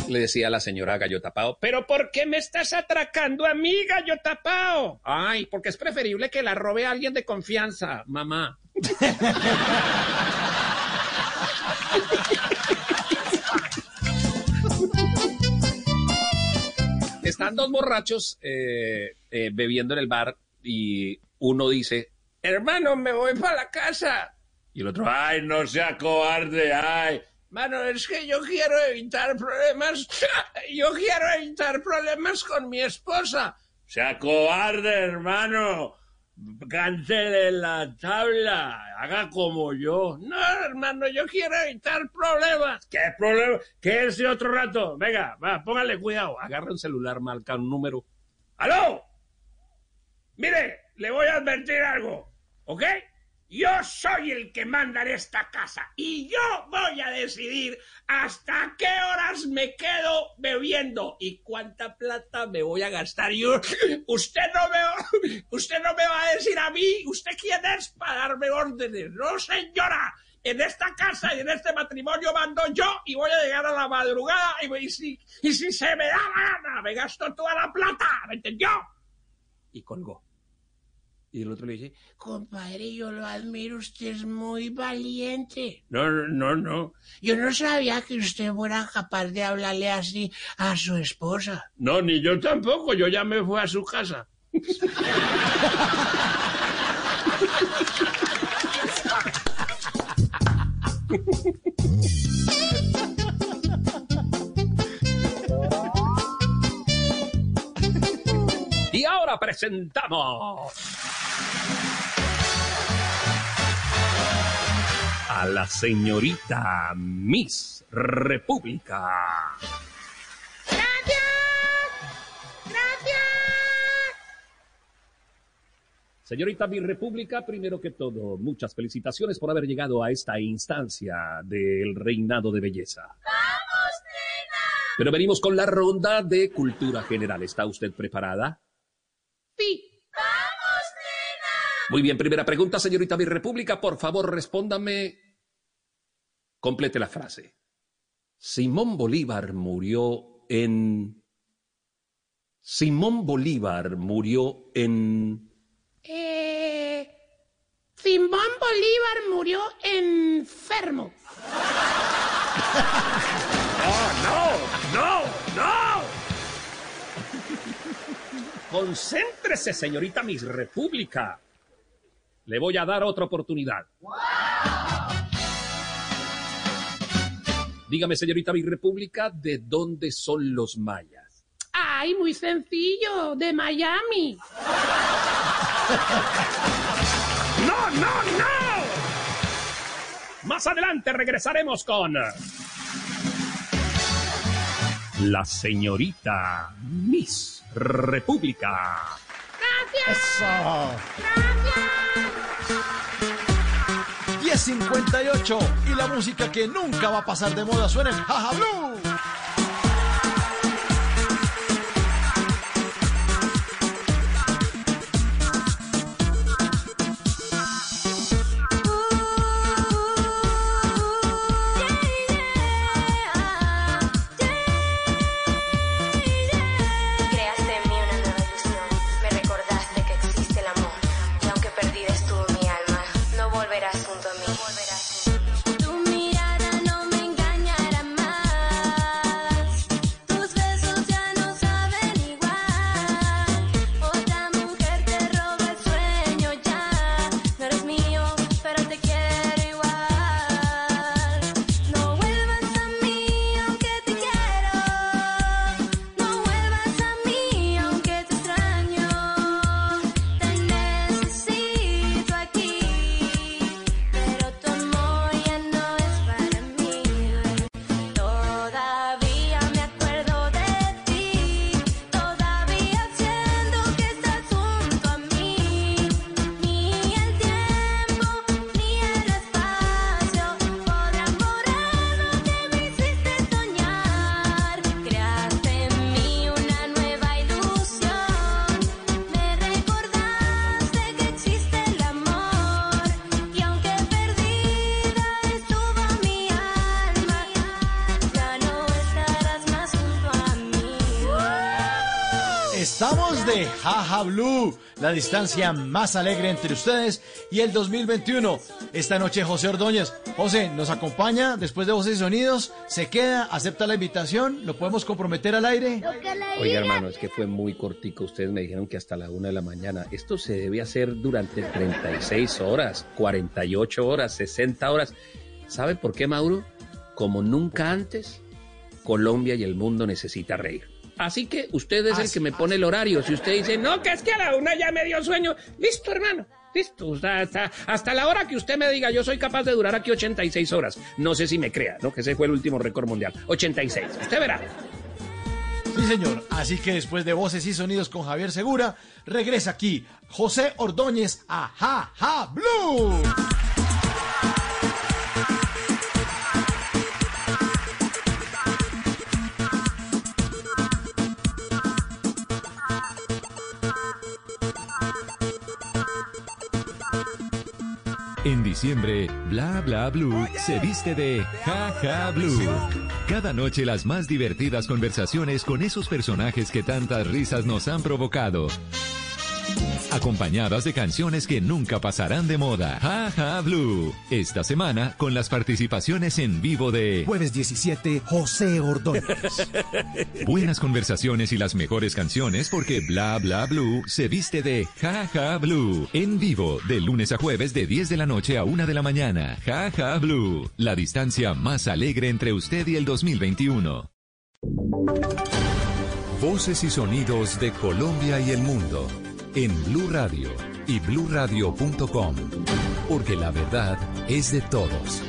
Le decía la señora Gallo Tapao, ¿pero por qué me estás atracando a mí, Gallo Tapao? Ay, porque es preferible que la robe a alguien de confianza, mamá. Están dos borrachos eh, eh, bebiendo en el bar y uno dice, hermano, me voy para la casa. Y el otro, ay, no sea cobarde, ay. Mano, es que yo quiero evitar problemas. Yo quiero evitar problemas con mi esposa. Sea cobarde, hermano. Cancele la tabla. Haga como yo. No, hermano, yo quiero evitar problemas. ¿Qué problema? ¿Qué es otro rato? Venga, va, póngale cuidado. Agarra un celular, marca un número. ¡Aló! Mire, le voy a advertir algo, ¿ok? Yo soy el que manda en esta casa y yo voy a decidir hasta qué horas me quedo bebiendo y cuánta plata me voy a gastar. Yo, usted no me, usted no me va a decir a mí, usted quién es para darme órdenes. No, señora. En esta casa y en este matrimonio mando yo y voy a llegar a la madrugada y, y si, y si se me da la gana, me gasto toda la plata. ¿Me entendió? Y colgó. Y el otro le dice, Compadre, yo lo admiro, usted es muy valiente. no, no, no, no. Yo no sabía que usted fuera capaz de hablarle así a su esposa. No, ni yo tampoco, yo ya me fui a su casa. y ahora presentamos a la señorita Miss República. Señorita Mi República, primero que todo, muchas felicitaciones por haber llegado a esta instancia del reinado de belleza. ¡Vamos, Pero venimos con la ronda de cultura general. ¿Está usted preparada? Sí. Muy bien, primera pregunta, señorita Mi República, por favor, respóndame. Complete la frase. Simón Bolívar murió en. Simón Bolívar murió en. Eh, Simón Bolívar murió enfermo. ¡Oh, no! ¡No! ¡No! Concéntrese, señorita Miss República. Le voy a dar otra oportunidad. Dígame, señorita Miss República, ¿de dónde son los mayas? Ay, muy sencillo, de Miami. ¡No, no, no! Más adelante regresaremos con. La señorita Miss República. Gracias. Eso. 10.58 y la música que nunca va a pasar de moda suena en Jaja Blue. De Jaja Blue, la distancia más alegre entre ustedes y el 2021. Esta noche José Ordóñez. José, ¿nos acompaña después de Voces y Sonidos? ¿Se queda? ¿Acepta la invitación? ¿Lo podemos comprometer al aire? Oiga, hermano, es que fue muy cortico. Ustedes me dijeron que hasta la una de la mañana. Esto se debe hacer durante 36 horas, 48 horas, 60 horas. ¿Sabe por qué, Mauro? Como nunca antes, Colombia y el mundo necesita reír. Así que usted es el que me pone el horario. Si usted dice, no, que es que a la una ya me dio sueño, listo, hermano. Listo, hasta, hasta, hasta la hora que usted me diga, yo soy capaz de durar aquí 86 horas. No sé si me crea, ¿no? Que ese fue el último récord mundial. 86. Usted verá. Sí, señor. Así que después de Voces y Sonidos con Javier Segura, regresa aquí José Ordóñez a Ja Ja Blue. Diciembre, Bla Bla Blue se viste de Jaja Blue. Cada noche las más divertidas conversaciones con esos personajes que tantas risas nos han provocado. Acompañadas de canciones que nunca pasarán de moda. Jaja Blue. Esta semana con las participaciones en vivo de Jueves 17, José Ordóñez. Buenas conversaciones y las mejores canciones porque Bla Bla Blue se viste de Jaja Blue. En vivo de lunes a jueves de 10 de la noche a 1 de la mañana. Jaja Blue. La distancia más alegre entre usted y el 2021. Voces y sonidos de Colombia y el mundo en Blue Radio y bluradio.com, porque la verdad es de todos.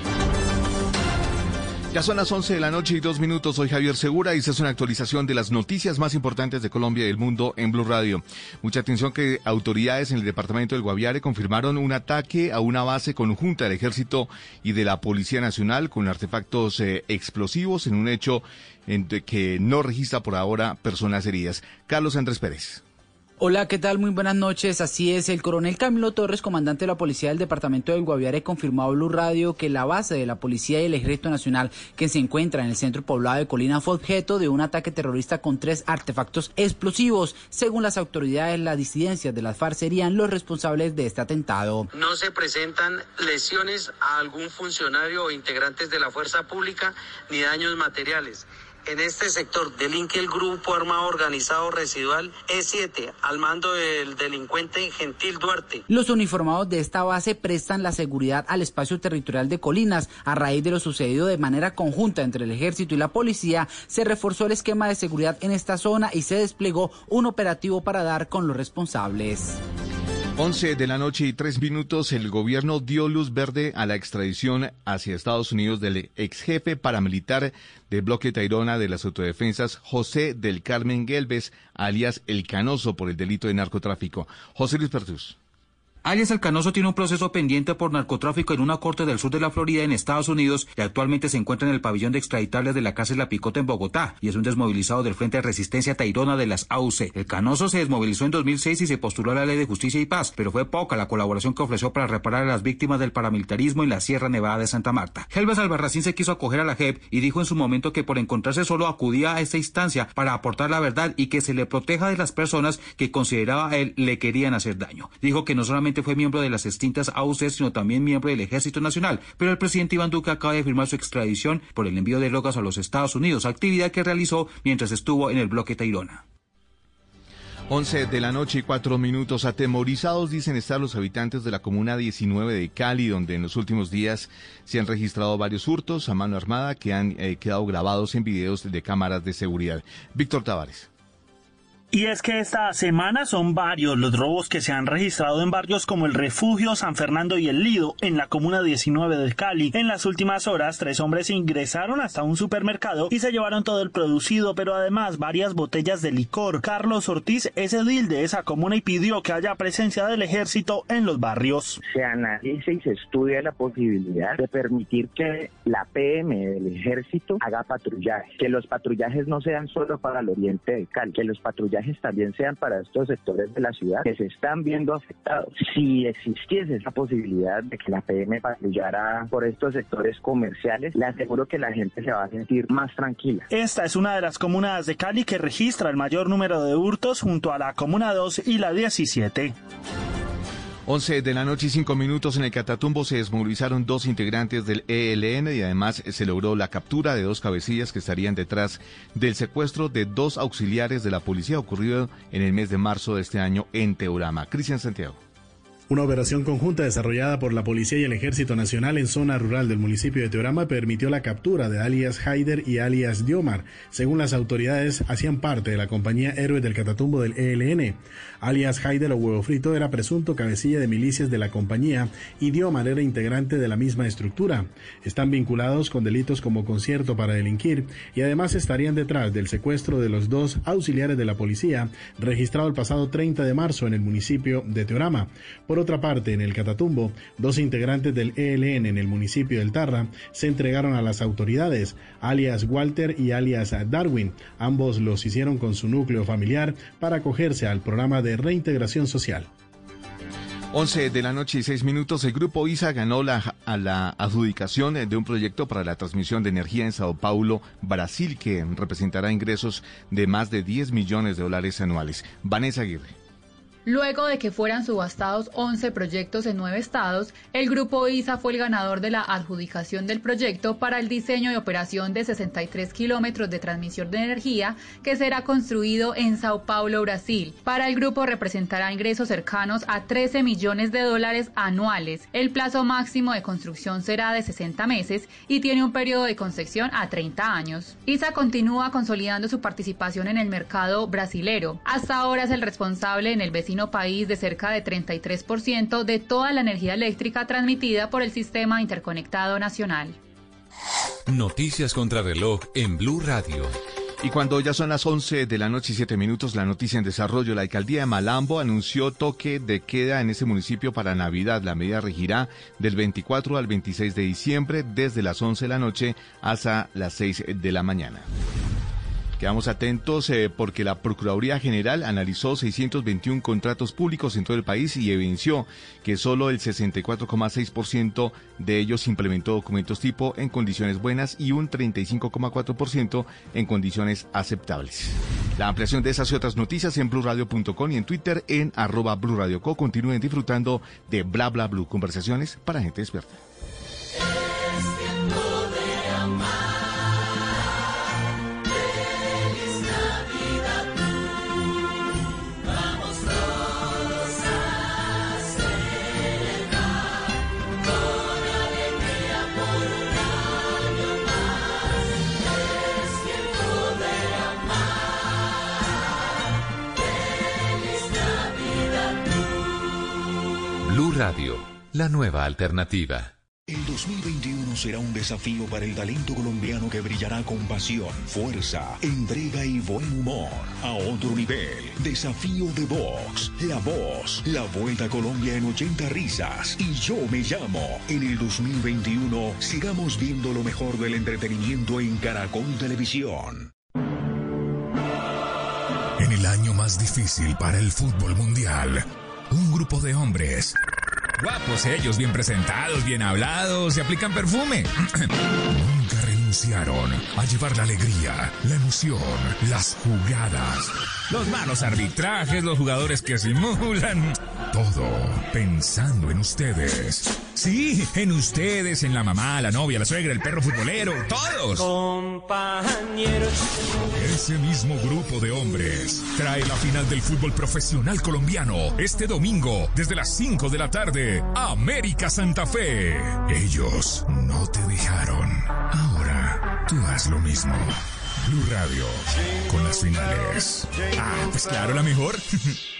Ya son las 11 de la noche y dos minutos. Soy Javier Segura y esta es una actualización de las noticias más importantes de Colombia y el mundo en Blue Radio. Mucha atención que autoridades en el departamento del Guaviare confirmaron un ataque a una base conjunta del Ejército y de la Policía Nacional con artefactos eh, explosivos en un hecho en que no registra por ahora personas heridas. Carlos Andrés Pérez. Hola, ¿qué tal? Muy buenas noches. Así es, el coronel Camilo Torres, comandante de la Policía del Departamento del Guaviare, confirmó a Blue Radio que la base de la Policía y el Ejército Nacional que se encuentra en el centro poblado de Colina fue objeto de un ataque terrorista con tres artefactos explosivos. Según las autoridades, las disidencias de las FARC serían los responsables de este atentado. No se presentan lesiones a algún funcionario o integrantes de la fuerza pública ni daños materiales. En este sector delinque el grupo armado organizado residual E7 al mando del delincuente Gentil Duarte. Los uniformados de esta base prestan la seguridad al espacio territorial de Colinas. A raíz de lo sucedido de manera conjunta entre el ejército y la policía, se reforzó el esquema de seguridad en esta zona y se desplegó un operativo para dar con los responsables. 11 de la noche y tres minutos, el gobierno dio luz verde a la extradición hacia Estados Unidos del ex jefe paramilitar del bloque Tairona de las autodefensas, José del Carmen Gelbes, alias El Canoso, por el delito de narcotráfico. José Luis Pertus. Alias El Canoso tiene un proceso pendiente por narcotráfico en una corte del sur de la Florida en Estados Unidos y actualmente se encuentra en el pabellón de extraditables de la cárcel La Picota en Bogotá y es un desmovilizado del Frente de Resistencia Tairona de las AUC. El Canoso se desmovilizó en 2006 y se postuló a la Ley de Justicia y Paz, pero fue poca la colaboración que ofreció para reparar a las víctimas del paramilitarismo en la Sierra Nevada de Santa Marta. Helves Albarracín se quiso acoger a la JEP y dijo en su momento que por encontrarse solo acudía a esta instancia para aportar la verdad y que se le proteja de las personas que consideraba a él le querían hacer daño. Dijo que no solamente fue miembro de las extintas AUC, sino también miembro del Ejército Nacional. Pero el presidente Iván Duque acaba de firmar su extradición por el envío de drogas a los Estados Unidos, actividad que realizó mientras estuvo en el bloque Tairona. 11 de la noche y cuatro minutos. Atemorizados dicen estar los habitantes de la comuna 19 de Cali, donde en los últimos días se han registrado varios hurtos a mano armada que han eh, quedado grabados en videos de cámaras de seguridad. Víctor Tavares. Y es que esta semana son varios los robos que se han registrado en barrios como el Refugio, San Fernando y el Lido, en la comuna 19 de Cali. En las últimas horas, tres hombres ingresaron hasta un supermercado y se llevaron todo el producido, pero además varias botellas de licor. Carlos Ortiz es edil de esa comuna y pidió que haya presencia del ejército en los barrios. Se analiza y se estudia la posibilidad de permitir que la PM del ejército haga patrullaje, que los patrullajes no sean solo para el oriente de Cali, que los patrullajes también sean para estos sectores de la ciudad que se están viendo afectados. Si existiese esa posibilidad de que la PM patrullara por estos sectores comerciales, le aseguro que la gente se va a sentir más tranquila. Esta es una de las comunas de Cali que registra el mayor número de hurtos junto a la Comuna 2 y la 17. 11 de la noche y 5 minutos en el Catatumbo se desmovilizaron dos integrantes del ELN y además se logró la captura de dos cabecillas que estarían detrás del secuestro de dos auxiliares de la policía ocurrido en el mes de marzo de este año en Teorama. Cristian Santiago. Una operación conjunta desarrollada por la Policía y el Ejército Nacional en zona rural del municipio de Teorama permitió la captura de alias Haider y alias Diomar. Según las autoridades, hacían parte de la compañía Héroes del Catatumbo del ELN. Alias Haider o Huevo Frito era presunto cabecilla de milicias de la compañía y Diomar era integrante de la misma estructura. Están vinculados con delitos como concierto para delinquir y además estarían detrás del secuestro de los dos auxiliares de la policía registrado el pasado 30 de marzo en el municipio de Teorama. Otra parte, en el Catatumbo, dos integrantes del ELN en el municipio del Tarra se entregaron a las autoridades, alias Walter y alias Darwin. Ambos los hicieron con su núcleo familiar para acogerse al programa de reintegración social. 11 de la noche y 6 minutos, el grupo ISA ganó la, a la adjudicación de un proyecto para la transmisión de energía en Sao Paulo, Brasil, que representará ingresos de más de 10 millones de dólares anuales. Vanessa Aguirre. Luego de que fueran subastados 11 proyectos en nueve estados, el grupo ISA fue el ganador de la adjudicación del proyecto para el diseño y operación de 63 kilómetros de transmisión de energía que será construido en Sao Paulo, Brasil. Para el grupo representará ingresos cercanos a 13 millones de dólares anuales. El plazo máximo de construcción será de 60 meses y tiene un periodo de concesión a 30 años. ISA continúa consolidando su participación en el mercado brasilero. Hasta ahora es el responsable en el vecino país de cerca de 33% de toda la energía eléctrica transmitida por el Sistema Interconectado Nacional. Noticias contra reloj en Blue Radio. Y cuando ya son las 11 de la noche y 7 minutos, la noticia en desarrollo, la alcaldía de Malambo anunció toque de queda en ese municipio para Navidad. La medida regirá del 24 al 26 de diciembre, desde las 11 de la noche hasta las 6 de la mañana. Quedamos atentos eh, porque la Procuraduría General analizó 621 contratos públicos en todo el país y evidenció que solo el 64,6% de ellos implementó documentos tipo en condiciones buenas y un 35,4% en condiciones aceptables. La ampliación de esas y otras noticias en blurradio.com y en Twitter en arroba blurradioco. Continúen disfrutando de Bla Bla Blue, conversaciones para gente despierta. Radio, la nueva alternativa. El 2021 será un desafío para el talento colombiano que brillará con pasión, fuerza, entrega y buen humor. A otro nivel, desafío de Vox, La Voz, la Vuelta a Colombia en 80 risas. Y yo me llamo. En el 2021 sigamos viendo lo mejor del entretenimiento en Caracol Televisión. En el año más difícil para el fútbol mundial, un grupo de hombres, guapos ellos, bien presentados, bien hablados, y aplican perfume. Nunca renunciaron a llevar la alegría, la emoción, las jugadas, los malos arbitrajes, los jugadores que simulan. Todo pensando en ustedes. Sí, en ustedes, en la mamá, la novia, la suegra, el perro futbolero, todos. Compañeros. Ese mismo grupo de hombres trae la final del fútbol profesional colombiano este domingo desde las 5 de la tarde. América Santa Fe. Ellos no te dejaron. Ahora tú haz lo mismo. Blue Radio con las finales. Ah, pues claro, la mejor.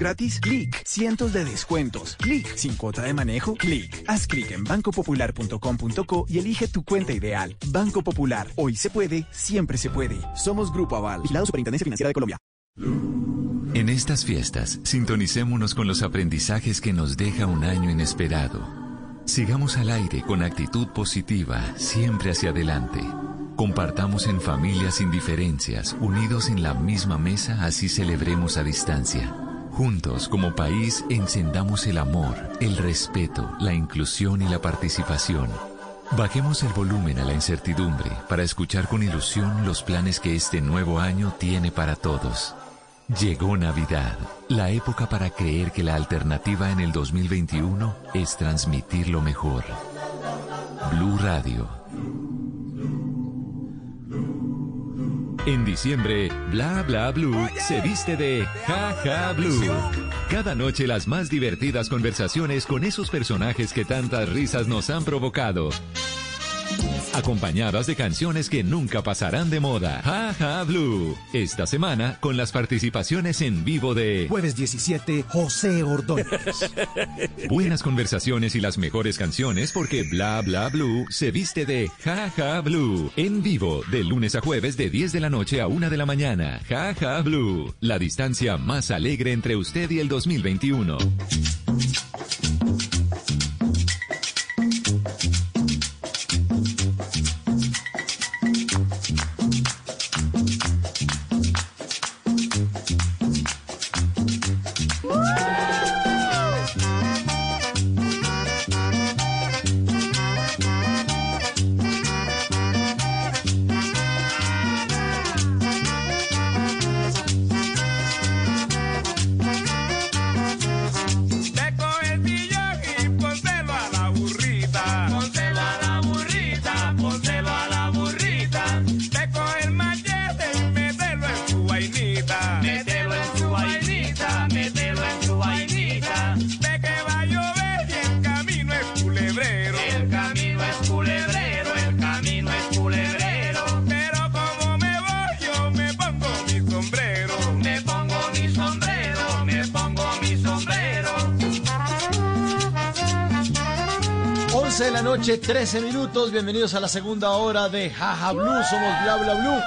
gratis? Clic. Cientos de descuentos. Clic. Sin cuota de manejo. Clic. Haz clic en bancopopular.com.co y elige tu cuenta ideal. Banco Popular. Hoy se puede. Siempre se puede. Somos Grupo Aval. Vigilado Superintendencia Financiera de Colombia. En estas fiestas, sintonicémonos con los aprendizajes que nos deja un año inesperado. Sigamos al aire con actitud positiva, siempre hacia adelante. Compartamos en familia sin diferencias, unidos en la misma mesa, así celebremos a distancia. Juntos, como país, encendamos el amor, el respeto, la inclusión y la participación. Bajemos el volumen a la incertidumbre para escuchar con ilusión los planes que este nuevo año tiene para todos. Llegó Navidad, la época para creer que la alternativa en el 2021 es transmitir lo mejor. Blue Radio. En diciembre, Bla Bla Blue se viste de Ja Ja Blue. Cada noche las más divertidas conversaciones con esos personajes que tantas risas nos han provocado. Acompañadas de canciones que nunca pasarán de moda. Ja Ja Blue. Esta semana con las participaciones en vivo de Jueves 17, José Ordóñez. Buenas conversaciones y las mejores canciones porque Bla Bla Blue se viste de Ja Ja Blue. En vivo, de lunes a jueves de 10 de la noche a 1 de la mañana. Ja Ja Blue. La distancia más alegre entre usted y el 2021. 13 minutos. Bienvenidos a la segunda hora de Jaja Blue. Somos Bla Bla Blue.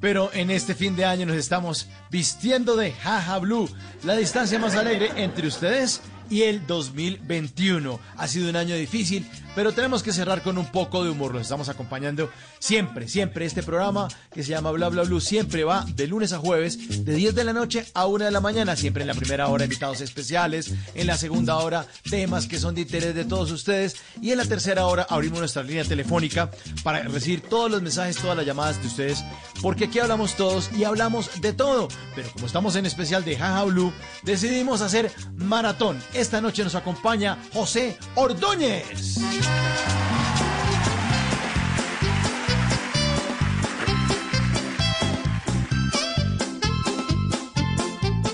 Pero en este fin de año nos estamos vistiendo de Jaja Blue. La distancia más alegre entre ustedes y el 2021. Ha sido un año difícil, pero tenemos que cerrar con un poco de humor. Los estamos acompañando siempre, siempre. Este programa que se llama Bla Bla Blue siempre va de lunes a jueves, de 10 de la noche a 1 de la mañana. Siempre en la primera hora invitados especiales, en la segunda hora temas que son de interés de todos ustedes y en la tercera hora abrimos nuestra línea telefónica para recibir todos los mensajes, todas las llamadas de ustedes, porque aquí hablamos todos y hablamos de todo. Pero como estamos en especial de Jaja Blue, decidimos hacer maratón. Esta noche nos acompaña José Ordóñez.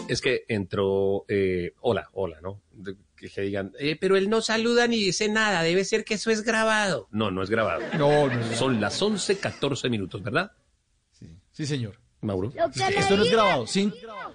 Es que entró, eh, hola, hola, ¿no? De- que, que digan, eh, pero él no saluda ni dice nada, debe ser que eso es grabado. No, no es grabado. No, no Son las 11, 14 minutos, ¿verdad? Sí, señor. Mauro. Esto no es grabado.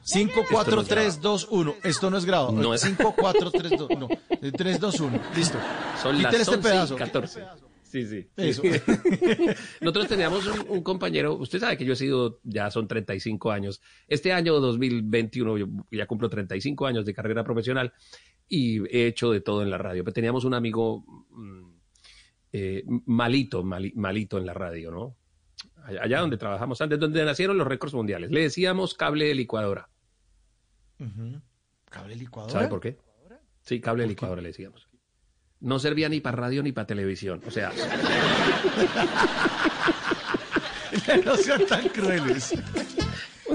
5, 4, 3, 2, 1. Esto no es grabado. No es- 5, 4, 3, 2, no. 3, 2, 1. Listo. Son Quiten las este 11 pedazo. y 14. Sí, sí. Eso. Nosotros teníamos un, un compañero, usted sabe que yo he sido, ya son 35 años. Este año 2021 yo ya cumplo 35 años de carrera profesional y he hecho de todo en la radio. Pero teníamos un amigo mm, eh, malito, mali- malito en la radio, ¿no? Allá, donde trabajamos antes, donde nacieron los récords mundiales. Le decíamos cable de licuadora. Ujú. ¿Cable licuadora? ¿Sabe por qué? Sí, cable de licuadora le decíamos. No servía ni para radio ni para televisión. O sea, no sean tan crueles.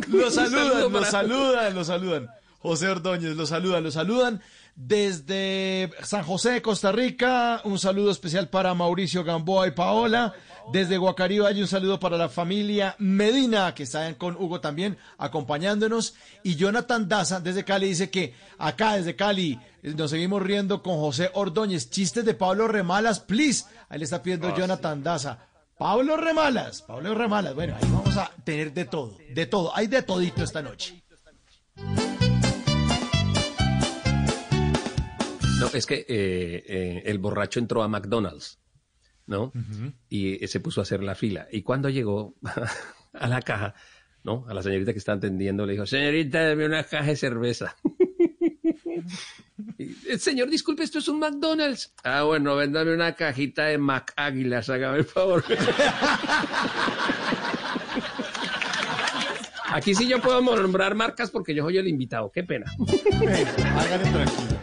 Lo Un saludan, saludo lo para- saludan, lo saludan. José Ordóñez, lo saludan, lo saludan desde San José de Costa Rica. Un saludo especial para Mauricio Gamboa y Paola. Desde Guacarí Valle, un saludo para la familia Medina, que están con Hugo también acompañándonos. Y Jonathan Daza, desde Cali, dice que acá, desde Cali, nos seguimos riendo con José Ordóñez. Chistes de Pablo Remalas, please. Ahí le está pidiendo Ah, Jonathan Daza. Pablo Remalas, Pablo Remalas. Bueno, ahí vamos a tener de todo, de todo. Hay de todito esta noche. No, es que eh, eh, el borracho entró a McDonald's, ¿no? Y eh, se puso a hacer la fila. Y cuando llegó a la caja, ¿no? A la señorita que está atendiendo, le dijo, señorita, dame una caja de cerveza. Y, "Eh, Señor, disculpe, esto es un McDonald's. Ah, bueno, véndame una cajita de Mac Águilas, hágame el favor. Aquí sí yo puedo nombrar marcas porque yo soy el invitado. Qué pena. Tranquilo.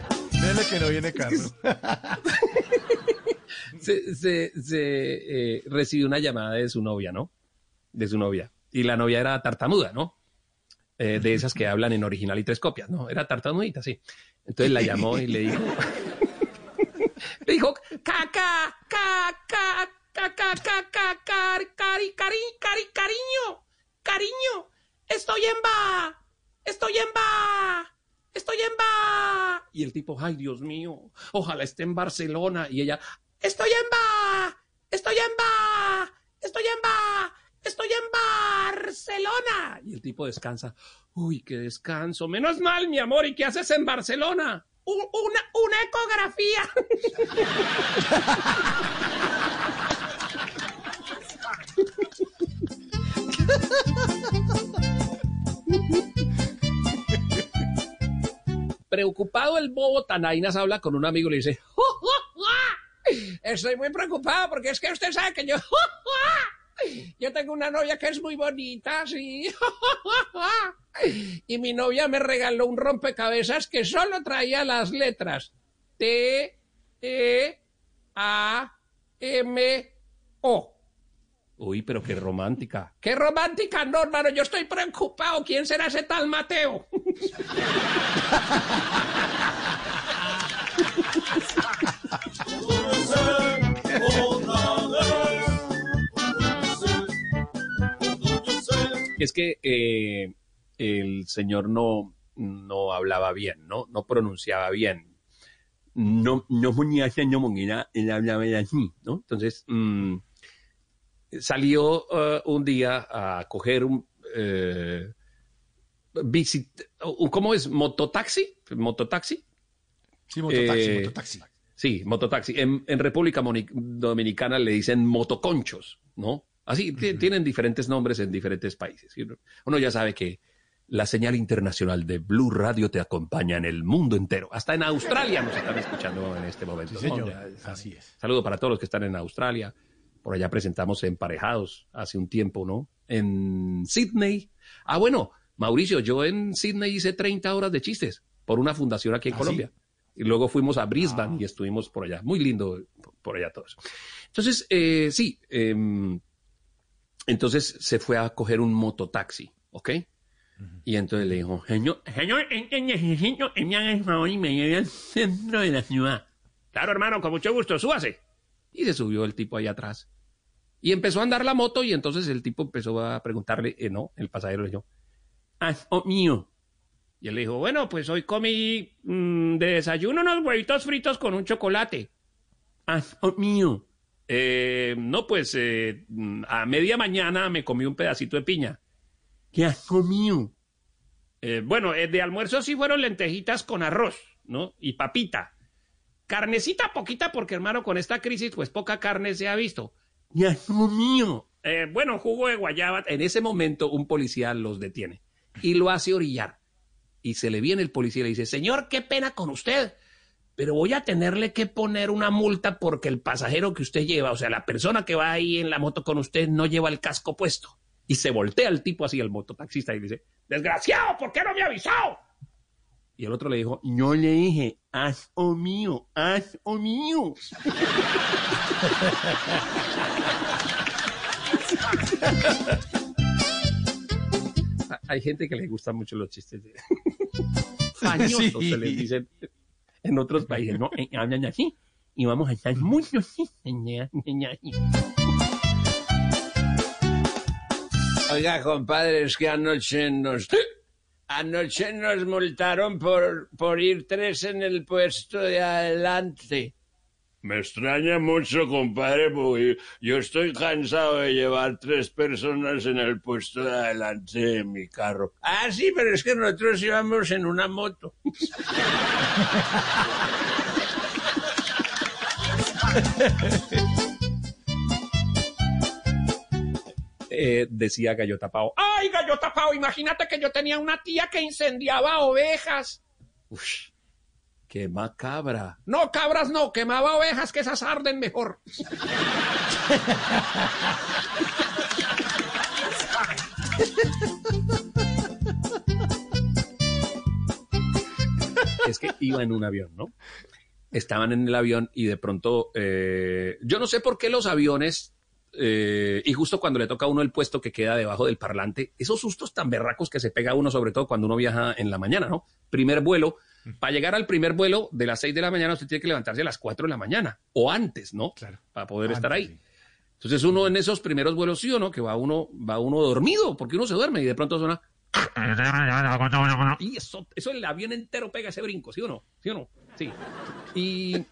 Dele que no viene Carlos. se, se, eh, recibió una llamada de su novia, ¿no? De su novia. Y la novia era tartamuda, ¿no? Eh, de esas que hablan en original y tres copias, ¿no? Era tartamudita, sí. Entonces la llamó y le dijo... le dijo, caca, caca, caca, caca, cari, cari, cari, cariño, cariño, estoy en va, estoy en va, estoy en va. Y el tipo, ay, Dios mío, ojalá esté en Barcelona. Y ella, estoy en va, estoy en va, estoy en va, estoy en Barcelona. Y el tipo descansa, uy, qué descanso, menos mal, mi amor, ¿y qué haces en Barcelona? "U- Una, una ecografía. Preocupado el bobo Tanainas habla con un amigo y le dice, Estoy muy preocupado porque es que usted sabe que yo... Yo tengo una novia que es muy bonita, sí. Y mi novia me regaló un rompecabezas que solo traía las letras T, E, A, M, O. uy, pero qué romántica. ¡Qué romántica! No, hermano, yo estoy preocupado. ¿Quién será ese tal Mateo? Es que eh, el señor no, no hablaba bien, ¿no? No pronunciaba bien. No, no ponía no monguera, él hablaba así, ¿no? Entonces, mm, salió eh, un día a coger un... eh, visit- un- ¿Cómo es? ¿Mototaxi? ¿Mototaxi? Sí, mototaxi, Eh, mototaxi. Sí, mototaxi. En, en República Dominicana le dicen motoconchos, ¿no? Así, ti- tienen diferentes nombres en diferentes países. Uno ya sabe que la señal internacional de Blue Radio te acompaña en el mundo entero. Hasta en Australia nos están escuchando en este momento. Sí, señor. Así es. Saludo para todos los que están en Australia. Por allá presentamos Emparejados hace un tiempo, ¿no? En Sydney. Ah, bueno, Mauricio, yo en Sydney hice 30 horas de chistes por una fundación aquí en ¿Ah, Colombia. Y luego fuimos a Brisbane y estuvimos por allá. Muy lindo por allá todo eso. Entonces, eh, sí, em, entonces se fue a coger un mototaxi, ¿ok? Y entonces le dijo, señor, señor, necesito que me haga el favor y me lleve al centro de la ciudad. Claro, hermano, con mucho gusto, súbase. Y se subió el tipo ahí atrás. Y empezó a andar la moto y entonces el tipo empezó a preguntarle, eh, no, el pasajero le dijo, ah, oh, mío. Y él le dijo, bueno, pues hoy comí mm, de desayuno unos huevitos fritos con un chocolate. Ah, oh, mío. Eh, no, pues eh, mm, a media mañana me comí un pedacito de piña. ¿Qué has comido? Eh, bueno, eh, de almuerzo sí fueron lentejitas con arroz, ¿no? Y papita. Carnecita poquita porque, hermano, con esta crisis, pues poca carne se ha visto. ¿Qué has comido? Eh, bueno, jugo de guayaba. En ese momento un policía los detiene y lo hace orillar. Y se le viene el policía y le dice, señor, qué pena con usted, pero voy a tenerle que poner una multa porque el pasajero que usted lleva, o sea, la persona que va ahí en la moto con usted no lleva el casco puesto. Y se voltea el tipo así, el mototaxista, y le dice, desgraciado, ¿por qué no me ha avisado? Y el otro le dijo, yo le dije, haz o mío, haz o mío. Hay gente que le gustan mucho los chistes de... Sí. se les dice en otros países, ¿no? Eh, Hablan así y vamos a estar muy así. Oiga, compadre, es que anoche nos... Anoche nos multaron por, por ir tres en el puesto de adelante. Me extraña mucho, compadre, porque yo estoy cansado de llevar tres personas en el puesto de adelante de mi carro. Ah, sí, pero es que nosotros íbamos en una moto. Eh, decía Gallo Tapao. Ay, gallo tapado, imagínate que yo tenía una tía que incendiaba ovejas. Uf, qué macabra. No, cabras no, quemaba ovejas, que esas arden mejor. es que iba en un avión, ¿no? Estaban en el avión y de pronto, eh, yo no sé por qué los aviones, eh, y justo cuando le toca a uno el puesto que queda debajo del parlante, esos sustos tan berracos que se pega uno, sobre todo cuando uno viaja en la mañana, ¿no? Primer vuelo, para llegar al primer vuelo de las 6 de la mañana, usted tiene que levantarse a las 4 de la mañana, o antes, ¿no? Claro. Para poder estar ahí. Entonces uno en esos primeros vuelos, sí o no, que va uno, va uno dormido, porque uno se duerme y de pronto suena... Y eso, eso el avión entero pega ese brinco, ¿sí o no? ¿Sí o no? Sí. Y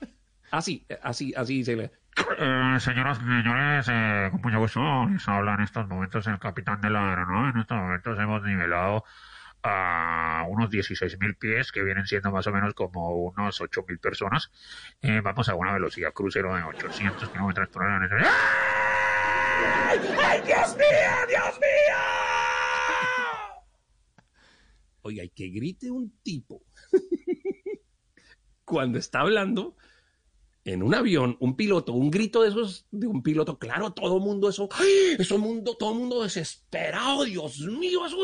así, así, así se le... Eh, señoras y señores, eh, con gusto, les habla en estos momentos el capitán de la aeronave. En estos momentos hemos nivelado a unos 16.000 pies, que vienen siendo más o menos como unos 8.000 personas. Eh, vamos a una velocidad crucero de 800 kilómetros por hora. ¡Ay, ay, Dios mío, Dios mío! Oiga, y que grite un tipo cuando está hablando en un avión, un piloto, un grito de esos de un piloto, claro, todo mundo eso, eso mundo, todo mundo desesperado, Dios mío, eso,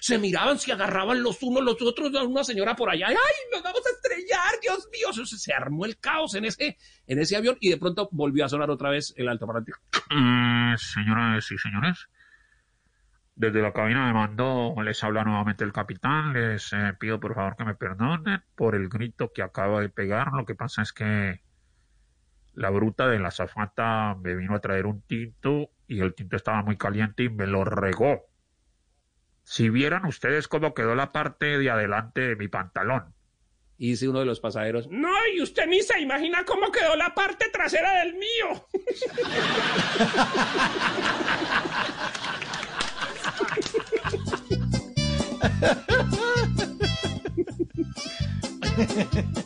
se miraban, se agarraban los unos los otros, una señora por allá, ay, nos vamos a estrellar, Dios mío, se armó el caos en ese, en ese avión y de pronto volvió a sonar otra vez el altoparlante. Eh, señoras y señores, desde la cabina de mando les habla nuevamente el capitán. Les eh, pido por favor que me perdonen por el grito que acaba de pegar. Lo que pasa es que la bruta de la zafata me vino a traer un tinto y el tinto estaba muy caliente y me lo regó. Si vieran ustedes cómo quedó la parte de adelante de mi pantalón. Y dice uno de los pasajeros, No, y usted ni se imagina cómo quedó la parte trasera del mío.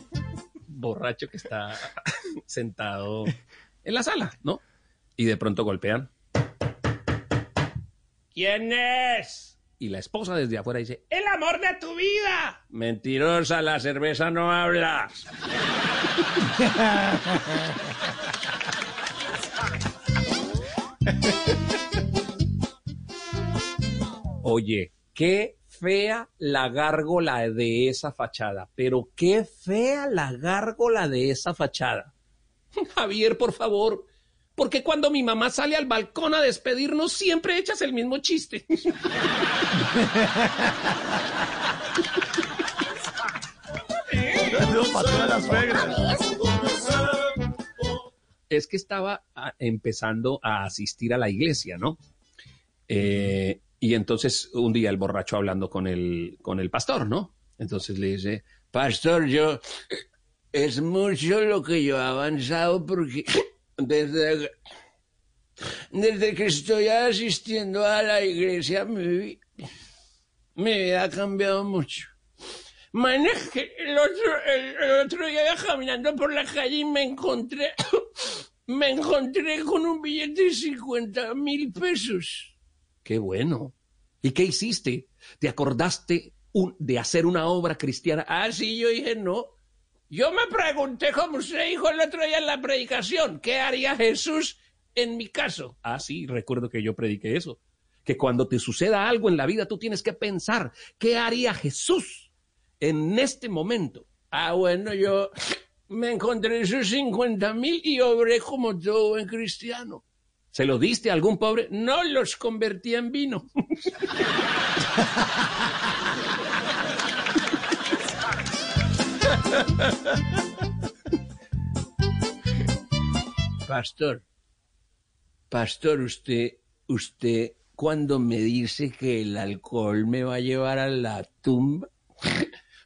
borracho que está sentado en la sala, ¿no? Y de pronto golpean. ¿Quién es? Y la esposa desde afuera dice, El amor de tu vida. Mentirosa, la cerveza no habla. oye, qué fea la gárgola de esa fachada, pero qué fea la gárgola de esa fachada. Javier, por favor, porque cuando mi mamá sale al balcón a despedirnos siempre echas el mismo chiste. es que estaba ah, empezando a asistir a la iglesia, ¿no? Eh, y entonces un día el borracho hablando con el, con el pastor, ¿no? Entonces le dice, Pastor, yo... Es mucho lo que yo he avanzado porque desde, desde que estoy asistiendo a la iglesia mi, mi ha cambiado mucho. Man, el otro, el, el otro día caminando por la calle y me encontré, me encontré con un billete de 50 mil pesos. Qué bueno. ¿Y qué hiciste? ¿Te acordaste de hacer una obra cristiana? Ah, sí, yo dije no. Yo me pregunté, como usted dijo el otro día en la predicación, ¿qué haría Jesús en mi caso? Ah, sí, recuerdo que yo prediqué eso. Que cuando te suceda algo en la vida, tú tienes que pensar, ¿qué haría Jesús en este momento? Ah, bueno, yo me encontré esos 50 mil y obré como todo cristiano. ¿Se lo diste a algún pobre? No los convertí en vino. Pastor, pastor, usted, usted, cuando me dice que el alcohol me va a llevar a la tumba,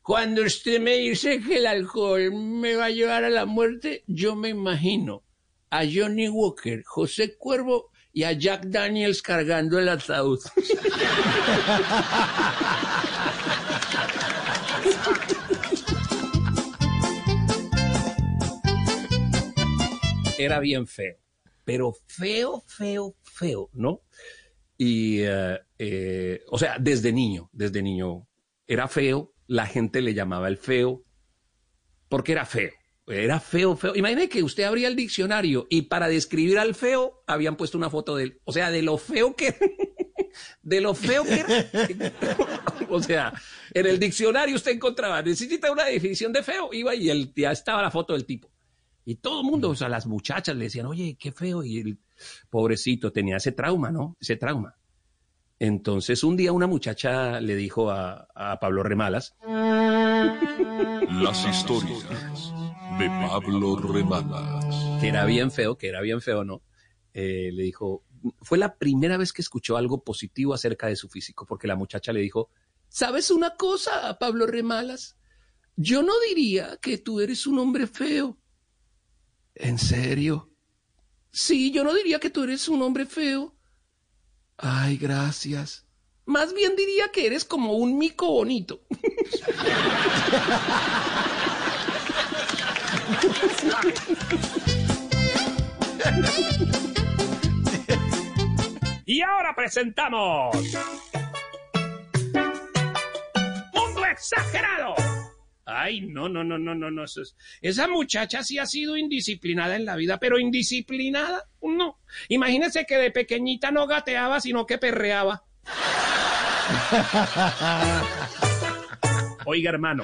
cuando usted me dice que el alcohol me va a llevar a la muerte, yo me imagino a Johnny Walker, José Cuervo y a Jack Daniels cargando el ataúd. era bien feo, pero feo, feo, feo, ¿no? Y, eh, eh, o sea, desde niño, desde niño era feo, la gente le llamaba el feo, porque era feo, era feo, feo. Imagine que usted abría el diccionario y para describir al feo habían puesto una foto de él, o sea, de lo feo que de lo feo que era. o sea, en el diccionario usted encontraba, necesita una definición de feo, iba y el, ya estaba la foto del tipo. Y todo el mundo, o sea, las muchachas le decían, oye, qué feo. Y el pobrecito tenía ese trauma, ¿no? Ese trauma. Entonces, un día una muchacha le dijo a, a Pablo Remalas. Las historias de Pablo Remalas. Que era bien feo, que era bien feo, ¿no? Eh, le dijo, fue la primera vez que escuchó algo positivo acerca de su físico, porque la muchacha le dijo, ¿sabes una cosa, Pablo Remalas? Yo no diría que tú eres un hombre feo. ¿En serio? Sí, yo no diría que tú eres un hombre feo. Ay, gracias. Más bien diría que eres como un mico bonito. Y ahora presentamos. Mundo exagerado. Ay, no, no, no, no, no, no. Esa muchacha sí ha sido indisciplinada en la vida, pero indisciplinada, no. Imagínense que de pequeñita no gateaba, sino que perreaba. Oiga, hermano,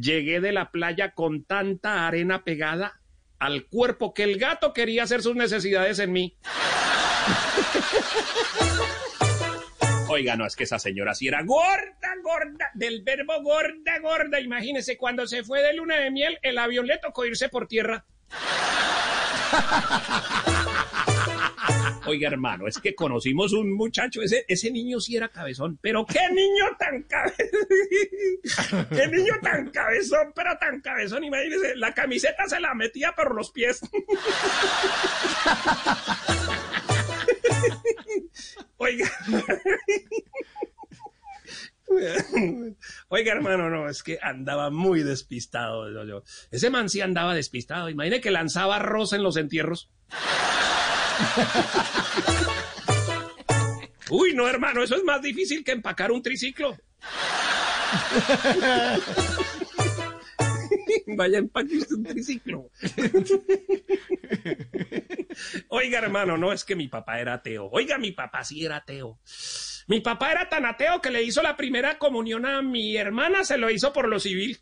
llegué de la playa con tanta arena pegada al cuerpo que el gato quería hacer sus necesidades en mí. Oiga, no, es que esa señora sí era gorda, gorda, del verbo gorda, gorda. Imagínese, cuando se fue de luna de miel, el avión le tocó irse por tierra. Oiga, hermano, es que conocimos un muchacho, ese, niño sí era cabezón, pero qué niño tan cabezón, qué niño tan cabezón, pero tan cabezón, imagínese, la camiseta se la metía por los pies. Oiga. Oiga, hermano, no, es que andaba muy despistado. yo. Ese man sí andaba despistado. Imagine que lanzaba arroz en los entierros. Uy, no, hermano, eso es más difícil que empacar un triciclo. Vaya, empaque un triciclo. Oiga, hermano, no es que mi papá era ateo. Oiga, mi papá sí era ateo. Mi papá era tan ateo que le hizo la primera comunión a mi hermana, se lo hizo por lo civil.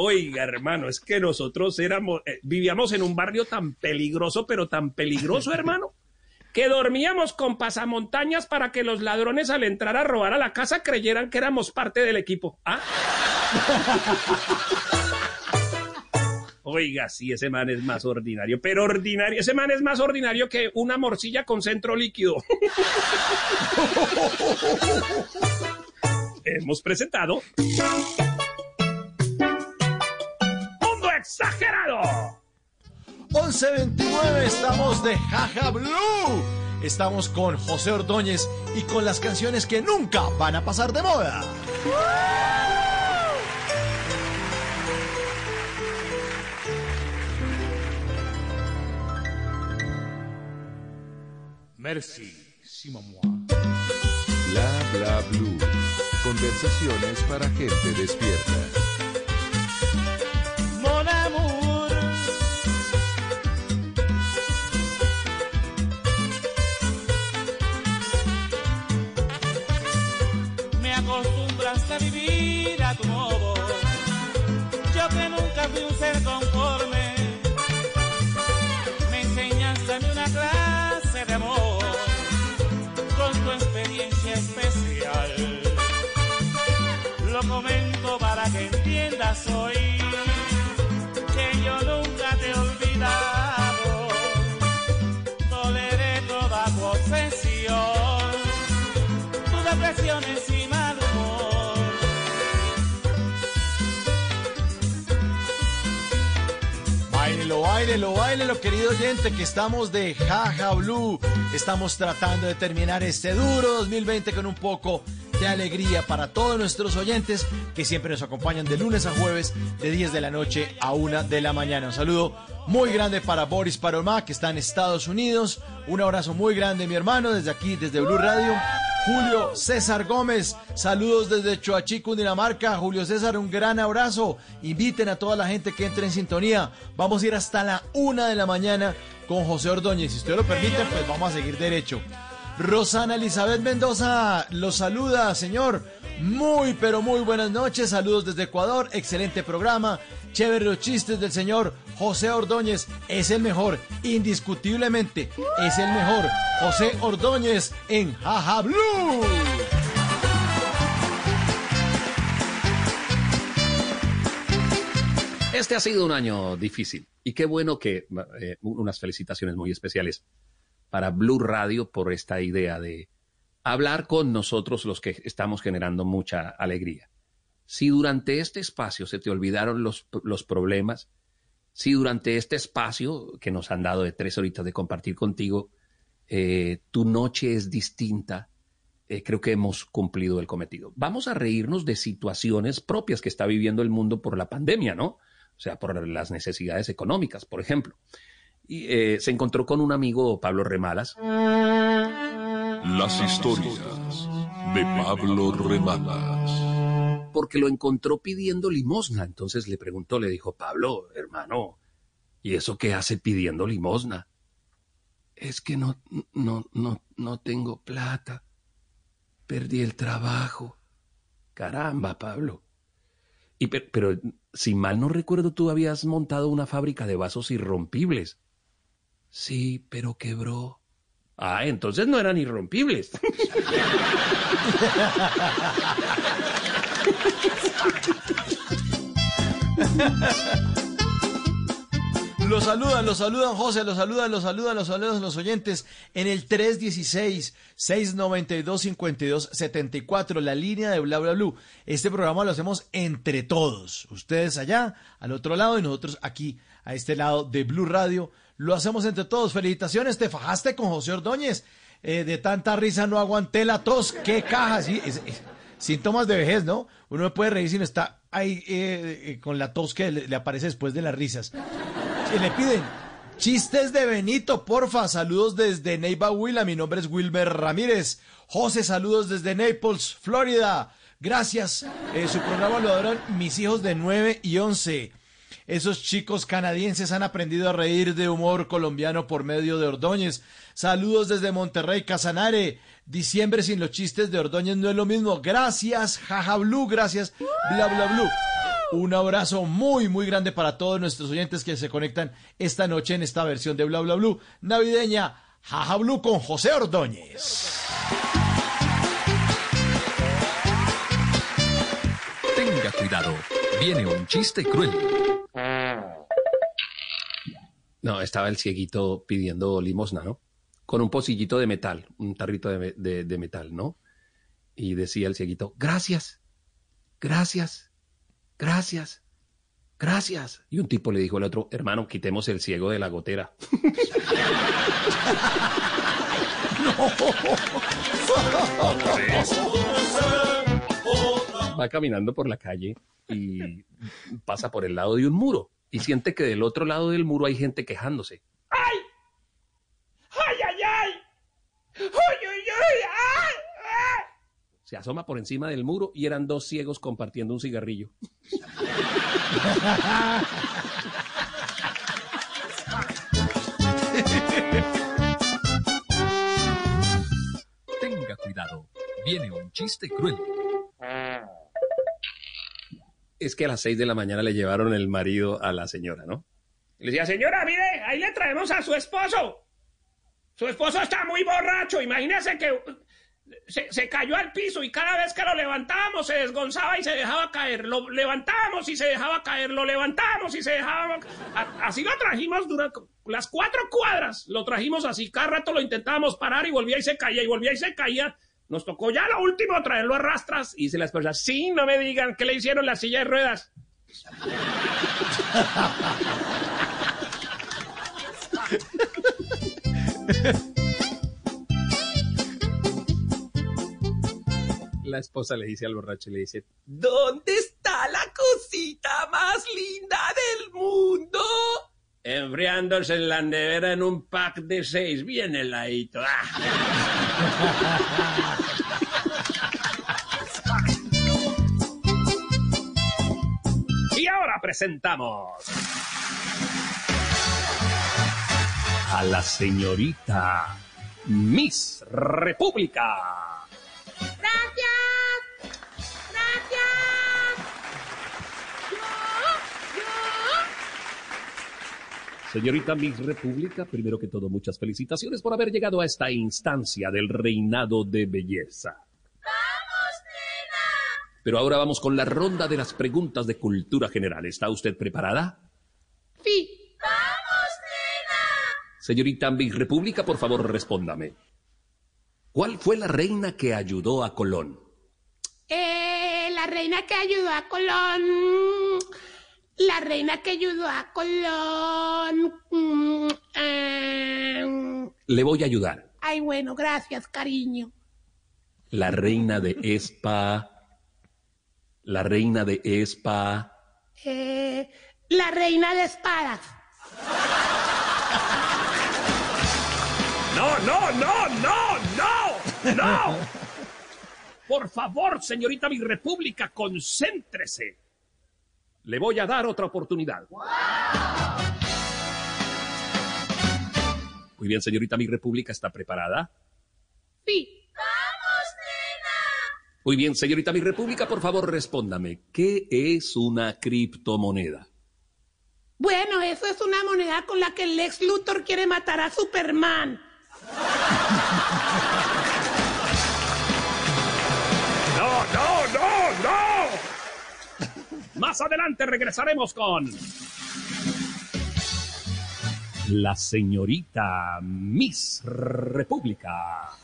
Oiga, hermano, es que nosotros éramos, eh, vivíamos en un barrio tan peligroso, pero tan peligroso, hermano, que dormíamos con pasamontañas para que los ladrones al entrar a robar a la casa creyeran que éramos parte del equipo. ¿Ah? Oiga, sí, ese man es más ordinario, pero ordinario, ese man es más ordinario que una morcilla con centro líquido. Hemos presentado Exagerado. 1129, estamos de Jaja Blue. Estamos con José Ordóñez y con las canciones que nunca van a pasar de moda. Merci, Simon Bla bla blue. Conversaciones para gente despierta. Acostumbraste a vivir a tu modo. Yo que nunca fui un ser conforme. Me enseñaste a mí una clase de amor con tu experiencia especial. que entiendas hoy que yo nunca te he depresiones y mal humor. Báilelo, querido oyente, que estamos de Jaja Blue. Estamos tratando de terminar este duro 2020 con un poco de alegría para todos nuestros oyentes que siempre nos acompañan de lunes a jueves de 10 de la noche a 1 de la mañana. Un saludo muy grande para Boris Paromá, que está en Estados Unidos. Un abrazo muy grande, mi hermano, desde aquí, desde Blue Radio. Julio César Gómez, saludos desde Choachí, Cundinamarca. Julio César, un gran abrazo. Inviten a toda la gente que entre en sintonía. Vamos a ir hasta la una de la mañana con José Ordóñez. Si usted lo permite, pues vamos a seguir derecho. Rosana Elizabeth Mendoza los saluda, señor. Muy, pero muy buenas noches. Saludos desde Ecuador. Excelente programa. Chévere los chistes del señor José Ordóñez. Es el mejor, indiscutiblemente. Es el mejor. José Ordóñez en Jaja Blue. Este ha sido un año difícil y qué bueno que eh, unas felicitaciones muy especiales para Blue Radio por esta idea de hablar con nosotros los que estamos generando mucha alegría. Si durante este espacio se te olvidaron los, los problemas, si durante este espacio que nos han dado de tres horitas de compartir contigo, eh, tu noche es distinta, eh, creo que hemos cumplido el cometido. Vamos a reírnos de situaciones propias que está viviendo el mundo por la pandemia, ¿no? O sea, por las necesidades económicas, por ejemplo. Y eh, se encontró con un amigo, Pablo Remalas. Las historias de Pablo Remalas. Porque lo encontró pidiendo limosna. Entonces le preguntó, le dijo, Pablo, hermano, ¿y eso qué hace pidiendo limosna? Es que no, no, no, no tengo plata. Perdí el trabajo. Caramba, Pablo. Y pero, si mal no recuerdo, tú habías montado una fábrica de vasos irrompibles. Sí, pero quebró. Ah, entonces no eran irrompibles. Los saludan, los saludan José, los saludan, los saludan, los saludan los oyentes en el 316-692-5274, la línea de Bla Bla Blue. Este programa lo hacemos entre todos. Ustedes allá, al otro lado, y nosotros aquí, a este lado de Blue Radio. Lo hacemos entre todos. Felicitaciones, te fajaste con José Ordóñez. Eh, de tanta risa no aguanté la tos. ¡Qué caja! Sí, es- síntomas de vejez, ¿no? Uno no puede reír si no está ahí eh, eh, con la tos que le, aparece después de las risas. Y le piden chistes de Benito, porfa. Saludos desde Neiva Huila. Mi nombre es Wilmer Ramírez. José, saludos desde Naples, Florida. Gracias. Eh, su programa lo adoran mis hijos de 9 y 11. Esos chicos canadienses han aprendido a reír de humor colombiano por medio de Ordóñez. Saludos desde Monterrey, Casanare. Diciembre sin los chistes de Ordóñez no es lo mismo. Gracias, jaja blue, gracias, bla bla blue. Un abrazo muy, muy grande para todos nuestros oyentes que se conectan esta noche en esta versión de Bla Bla Blue navideña. Jaja Blue con José Ordóñez. Tenga cuidado, viene un chiste cruel. No, estaba el cieguito pidiendo limosna, ¿no? Con un pocillito de metal, un tarrito de, de metal, ¿no? Y decía el cieguito, gracias, gracias, gracias, gracias. Y un tipo le dijo al otro, hermano, quitemos el ciego de la gotera. Va caminando por la calle y pasa por el lado de un muro y siente que del otro lado del muro hay gente quejándose. ¡Ay! ¡Ay, ay, ay! ¡Uy, uy, uy! ¡Ay! ¡Ay! Se asoma por encima del muro y eran dos ciegos compartiendo un cigarrillo. Tenga cuidado, viene un chiste cruel. Es que a las seis de la mañana le llevaron el marido a la señora, ¿no? Le decía, señora, mire, ahí le traemos a su esposo. Su esposo está muy borracho. Imagínese que se, se cayó al piso y cada vez que lo levantábamos se desgonzaba y se dejaba caer. Lo levantábamos y se dejaba caer. Lo levantábamos y se dejaba. A- así lo trajimos durante las cuatro cuadras. Lo trajimos así. Cada rato lo intentábamos parar y volvía y se caía y volvía y se caía. Nos tocó ya lo último traerlo a rastras. Y dice la esposa, sí, no me digan que le hicieron la silla de ruedas. La esposa le dice al borracho y le dice, ¿dónde está la cosita más linda del mundo? Enfriándose en la nevera en un pack de seis, bien heladito. ¡Ah! presentamos a la señorita Miss República. Gracias. Gracias. Señorita Miss República, primero que todo, muchas felicitaciones por haber llegado a esta instancia del reinado de belleza. Pero ahora vamos con la ronda de las preguntas de cultura general. ¿Está usted preparada? Sí. Señorita Miss República, por favor, respóndame. ¿Cuál fue la reina que ayudó a Colón? Eh, la reina que ayudó a Colón. La reina que ayudó a Colón. Mm, eh, Le voy a ayudar. ay, bueno, gracias, cariño. La reina de Espa. La reina de Espa. Eh, la reina de espadas. No, no, no, no, no, no. Por favor, señorita mi república, concéntrese. Le voy a dar otra oportunidad. Muy bien, señorita mi república, ¿está preparada? Sí. Muy bien, señorita mi república, por favor, respóndame. ¿Qué es una criptomoneda? Bueno, eso es una moneda con la que el Lex Luthor quiere matar a Superman. No, no, no, no. Más adelante regresaremos con la señorita Miss República.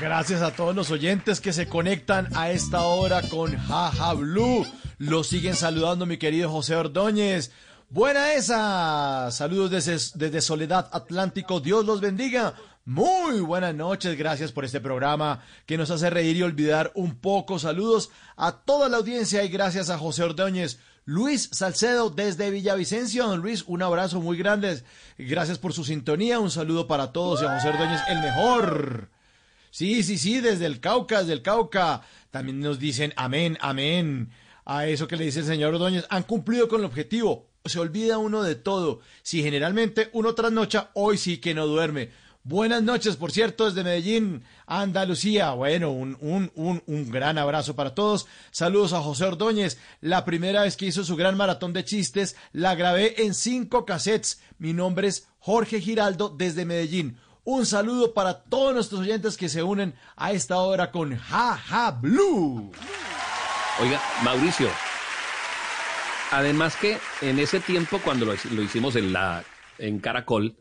Gracias a todos los oyentes que se conectan a esta hora con Jaja Blue. Lo siguen saludando mi querido José Ordóñez. Buena esa. Saludos desde, desde Soledad Atlántico. Dios los bendiga. Muy buenas noches. Gracias por este programa que nos hace reír y olvidar un poco. Saludos a toda la audiencia y gracias a José Ordóñez. Luis Salcedo desde Villavicencio. Don Luis, un abrazo muy grande. Gracias por su sintonía. Un saludo para todos y a José Ordóñez, el mejor. Sí, sí, sí, desde el Cauca, desde el Cauca. También nos dicen amén, amén. A eso que le dice el señor Ordóñez. Han cumplido con el objetivo. Se olvida uno de todo. Si generalmente uno trasnocha, hoy sí que no duerme. Buenas noches, por cierto, desde Medellín, Andalucía. Bueno, un, un, un, un gran abrazo para todos. Saludos a José Ordóñez. La primera vez que hizo su gran maratón de chistes, la grabé en cinco cassettes. Mi nombre es Jorge Giraldo desde Medellín. Un saludo para todos nuestros oyentes que se unen a esta hora con Jaja Blue. Oiga, Mauricio. Además que en ese tiempo, cuando lo, lo hicimos en, la, en Caracol,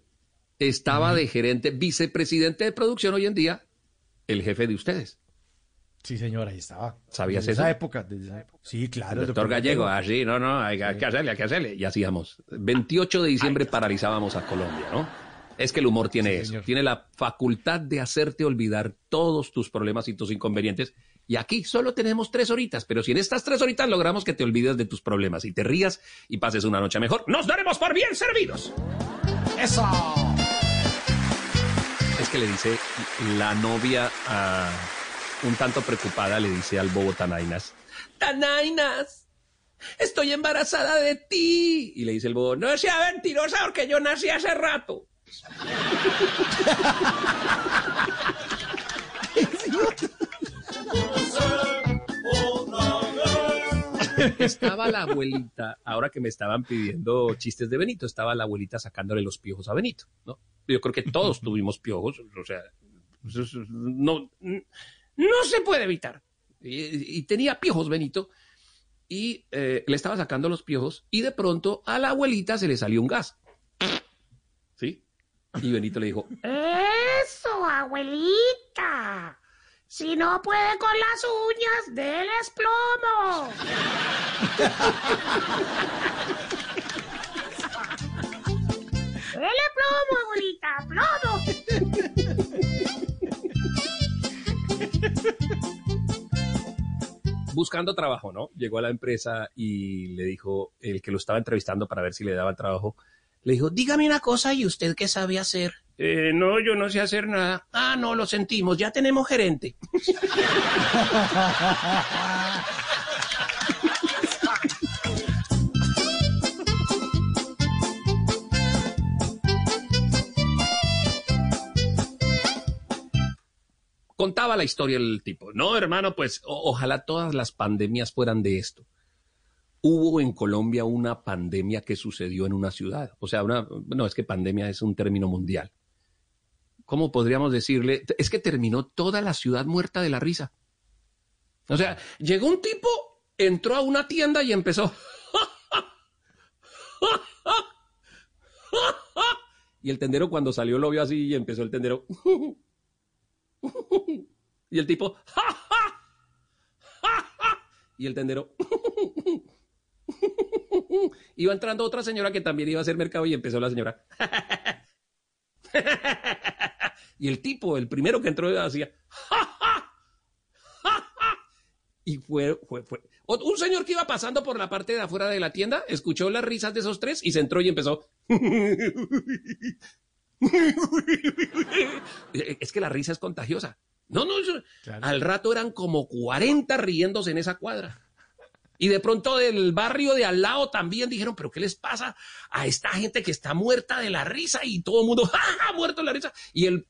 estaba de gerente, vicepresidente de producción hoy en día, el jefe de ustedes. Sí, señor, ahí estaba. ¿Sabías desde eso? Esa época, desde esa época. Sí, claro. El doctor Gallego, así, no, no, hay, hay que hacerle, hay que hacerle. Y hacíamos. 28 de diciembre paralizábamos a Colombia, ¿no? Es que el humor tiene eso, tiene la facultad de hacerte olvidar todos tus problemas y tus inconvenientes. Y aquí solo tenemos tres horitas, pero si en estas tres horitas logramos que te olvides de tus problemas y te rías y pases una noche mejor, nos daremos por bien servidos. ¡Eso! Es que le dice la novia, a, un tanto preocupada, le dice al bobo Tanainas, Tanainas, estoy embarazada de ti. Y le dice el bobo, no sea mentirosa porque yo nací hace rato. Estaba la abuelita, ahora que me estaban pidiendo chistes de Benito, estaba la abuelita sacándole los piojos a Benito, ¿no? Yo creo que todos tuvimos piojos, o sea, no, no se puede evitar. Y, y tenía piojos Benito y eh, le estaba sacando los piojos y de pronto a la abuelita se le salió un gas. Y Benito le dijo, Eso, abuelita. Si no puede con las uñas, déles plomo. Dele plomo, abuelita, plomo. buscando trabajo, ¿no? Llegó a la empresa y le dijo, el que lo estaba entrevistando para ver si le daban trabajo, le dijo, dígame una cosa, ¿y usted qué sabe hacer? "Eh, no, yo no sé hacer nada. Ah, no, lo sentimos, ya tenemos gerente. Contaba la historia el tipo. No, hermano, pues o- ojalá todas las pandemias fueran de esto. Hubo en Colombia una pandemia que sucedió en una ciudad. O sea, no, es que pandemia es un término mundial. ¿Cómo podríamos decirle? Es que terminó toda la ciudad muerta de la risa. O sea, llegó un tipo, entró a una tienda y empezó. Y el tendero cuando salió lo vio así y empezó el tendero. Y el tipo. Y el tendero. Iba entrando otra señora que también iba a hacer mercado y empezó la señora. Y el tipo, el primero que entró, hacía. Y fue, fue, fue. Un señor que iba pasando por la parte de afuera de la tienda, escuchó las risas de esos tres y se entró y empezó. Es que la risa es contagiosa. No, no, eso- al rato eran como 40 riéndose en esa cuadra. Y de pronto del barrio de al lado también dijeron, pero ¿qué les pasa a esta gente que está muerta de la risa? Y todo el mundo, ¡ja, ja! muerto de la risa. Y el,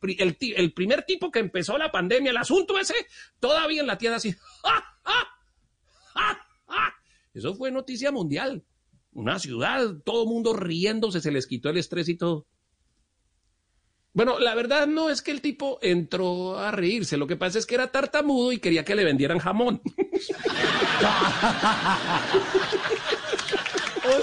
primer tipo que empezó la pandemia, el asunto ese, todavía en la tienda así, ¡ja, ja! ¡ja, ja! Eso fue noticia mundial. Una ciudad, todo el mundo riéndose, se les quitó el estrés y todo. Bueno, la verdad no es que el tipo entró a reírse, lo que pasa es que era tartamudo y quería que le vendieran jamón.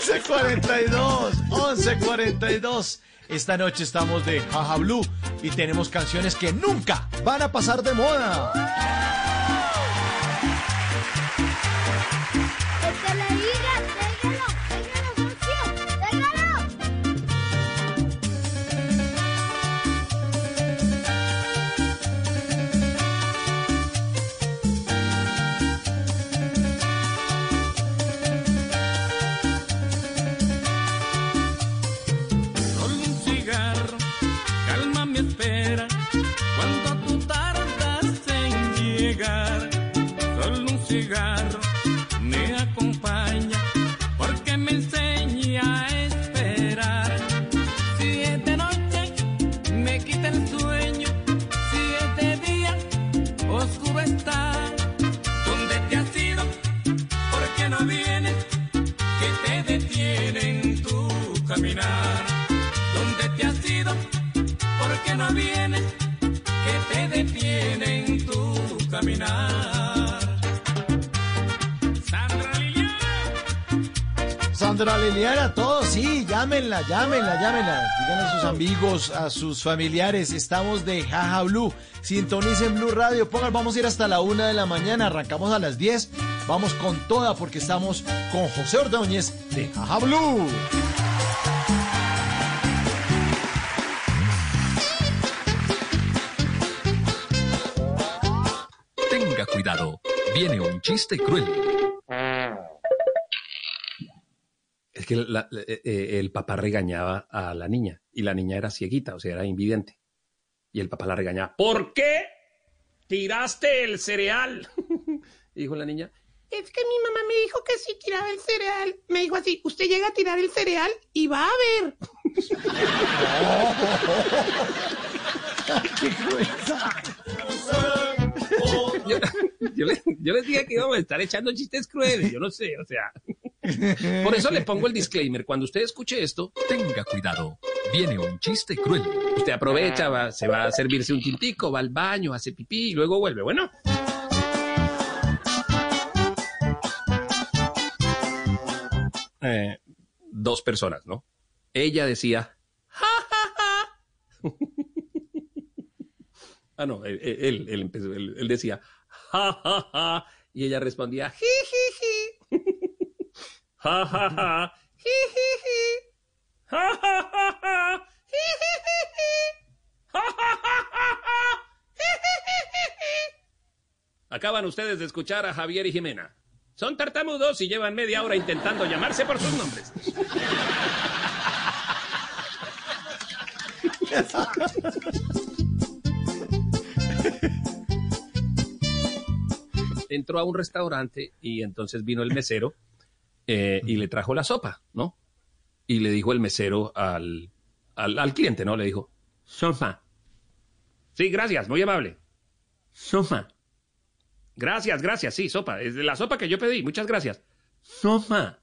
11.42, 11.42. Esta noche estamos de Jaja Blue y tenemos canciones que nunca van a pasar de moda. Que te le diga, ¿Por qué no vienes? Que te detiene en tu caminar. Sandra Liliana. Sandra Liliana, todos, sí, llámenla, llámenla, llámenla. Díganle a sus amigos, a sus familiares. Estamos de Jaja Blue. Sintonicen Blue Radio. Pongan, vamos a ir hasta la una de la mañana. Arrancamos a las 10. Vamos con toda porque estamos con José Ordóñez de Jaja Blue. Viene un chiste cruel. Es que la- la- eh, eh, el papá regañaba a la niña y la niña era cieguita, o sea, era invidente. Y el papá la regañaba. ¿Por qué tiraste el cereal? Dijo la niña. Es que mi mamá me dijo que si tiraba el cereal, me dijo así, usted llega a tirar el cereal y va a ver. ¡Qué cruel! Yo, Yo, le- yo les dije que íbamos a estar echando chistes crueles, yo no sé, o sea. Por eso le pongo el disclaimer. Cuando usted escuche esto, Tenga cuidado. Viene un chiste cruel. usted aprovecha, va- se va a servirse un tintico, va al baño, hace pipí y luego vuelve. Bueno. Eh, dos personas, ¿no? Ella decía, "Ja, ja, ja". ah, no, él, él, él empezó, él, él decía, "Ja, ja, ja", y ella respondía, "Ji, ji, ji". "Ja, ja, ja, ji, ji, ji". "Ja, ja, ja, ja, ji, ji, ji, ji". "Ja, ja, ja, ja, ja, ji, ji, ji, ji, ji". Acaban ustedes de escuchar a Javier y Jimena. Son tartamudos y llevan media hora intentando llamarse por sus nombres. Entró a un restaurante y entonces vino el mesero eh, y le trajo la sopa, ¿no? Y le dijo el mesero al, al, cliente, ¿no? Le dijo, sopa. Sí, gracias, muy amable. Sopa. Gracias, gracias, sí, sopa. Es de la sopa que yo pedí, muchas gracias. Sopa.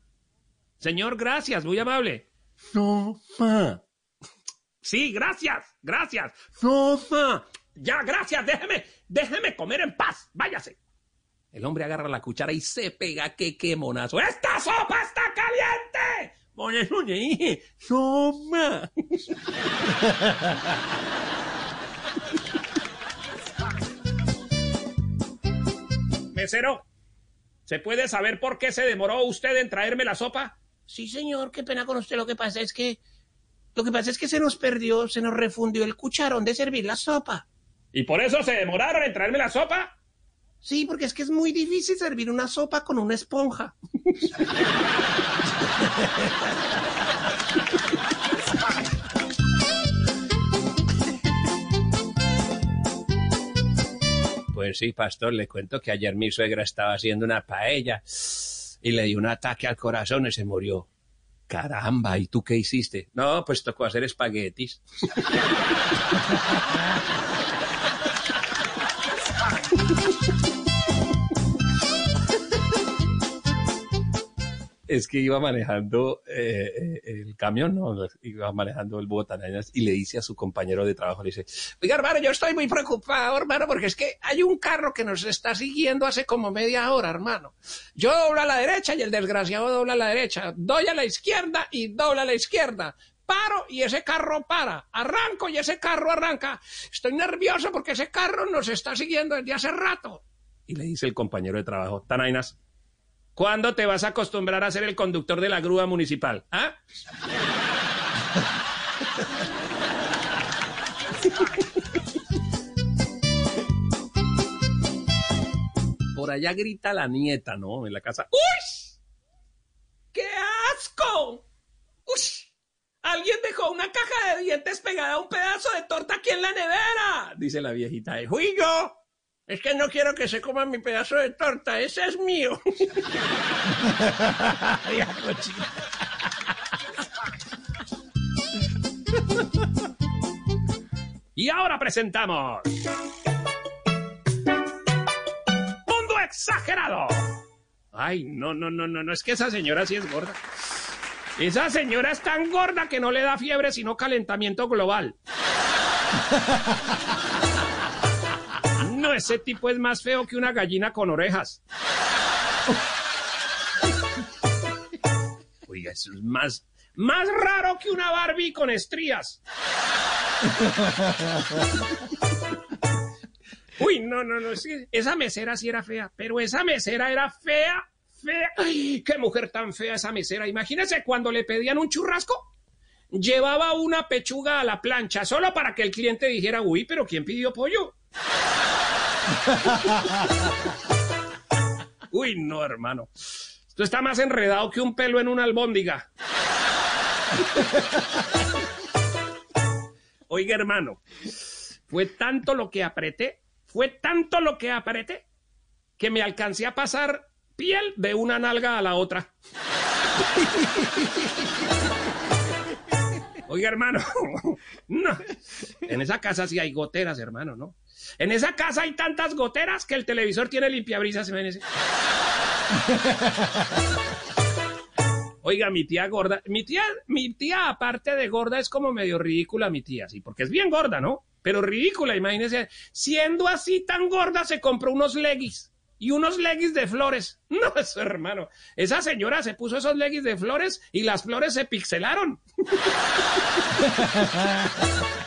Señor, gracias, muy amable. Sopa. Sí, gracias, gracias. Sopa. Ya, gracias, déjeme, déjeme comer en paz, váyase. El hombre agarra la cuchara y se pega, que qué monazo. ¡Esta sopa está caliente! Dije, sopa. Mesero, ¿se puede saber por qué se demoró usted en traerme la sopa? Sí, señor, qué pena con usted. Lo que pasa es que. Lo que pasa es que se nos perdió, se nos refundió el cucharón de servir la sopa. ¿Y por eso se demoraron en traerme la sopa? Sí, porque es que es muy difícil servir una sopa con una esponja. Pues sí, pastor, le cuento que ayer mi suegra estaba haciendo una paella y le dio un ataque al corazón y se murió. Caramba, ¿y tú qué hiciste? No, pues tocó hacer espaguetis. es que iba manejando eh, eh, el camión, ¿no? Iba manejando el botananas y le dice a su compañero de trabajo, le dice, Oiga, hermano, yo estoy muy preocupado, hermano, porque es que hay un carro que nos está siguiendo hace como media hora, hermano. Yo doblo a la derecha y el desgraciado dobla a la derecha. Doy a la izquierda y dobla a la izquierda. Paro y ese carro para. Arranco y ese carro arranca. Estoy nervioso porque ese carro nos está siguiendo desde hace rato. y le dice el compañero de trabajo, Tanainas, ¿cuándo te vas a acostumbrar a ser el conductor de la grúa municipal? ¿Ah? Por allá grita la nieta, ¿no? En la casa. ¡Uy! ¡Qué asco! ¡Uy! Alguien dejó una caja de dientes pegada a un pedazo de torta aquí en la nevera. Dice la viejita. "Eh, Fui yo. Es que no quiero que se coma mi pedazo de torta. Ese es mío. Y ahora presentamos. Mundo exagerado. Ay, no, no, no, no, no, es que esa señora sí es gorda. Esa señora es tan gorda que no le da fiebre sino calentamiento global. No, ese tipo es más feo que una gallina con orejas. Oiga, eso es más, más raro que una Barbie con estrías. Uy, no, no, no, esa mesera sí era fea, pero esa mesera era fea, fea. Ay, qué mujer tan fea esa mesera. Imagínese cuando le pedían un churrasco, llevaba una pechuga a la plancha solo para que el cliente dijera, uy, pero ¿quién pidió pollo? Uy, no, hermano. Esto está más enredado que un pelo en una albóndiga. Oiga, hermano, fue tanto lo que apreté, fue tanto lo que apreté, que me alcancé a pasar piel de una nalga a la otra. Oiga, hermano, no. En esa casa sí hay goteras, hermano, ¿no? En esa casa hay tantas goteras que el televisor tiene limpiabrisas, imagínense. Oiga, mi tía gorda, mi tía, mi tía aparte de gorda es como medio ridícula mi tía, sí, porque es bien gorda, ¿no? Pero ridícula, imagínense, siendo así tan gorda se compró unos leggings y unos leggings de flores. No, eso hermano, esa señora se puso esos leggings de flores y las flores se pixelaron.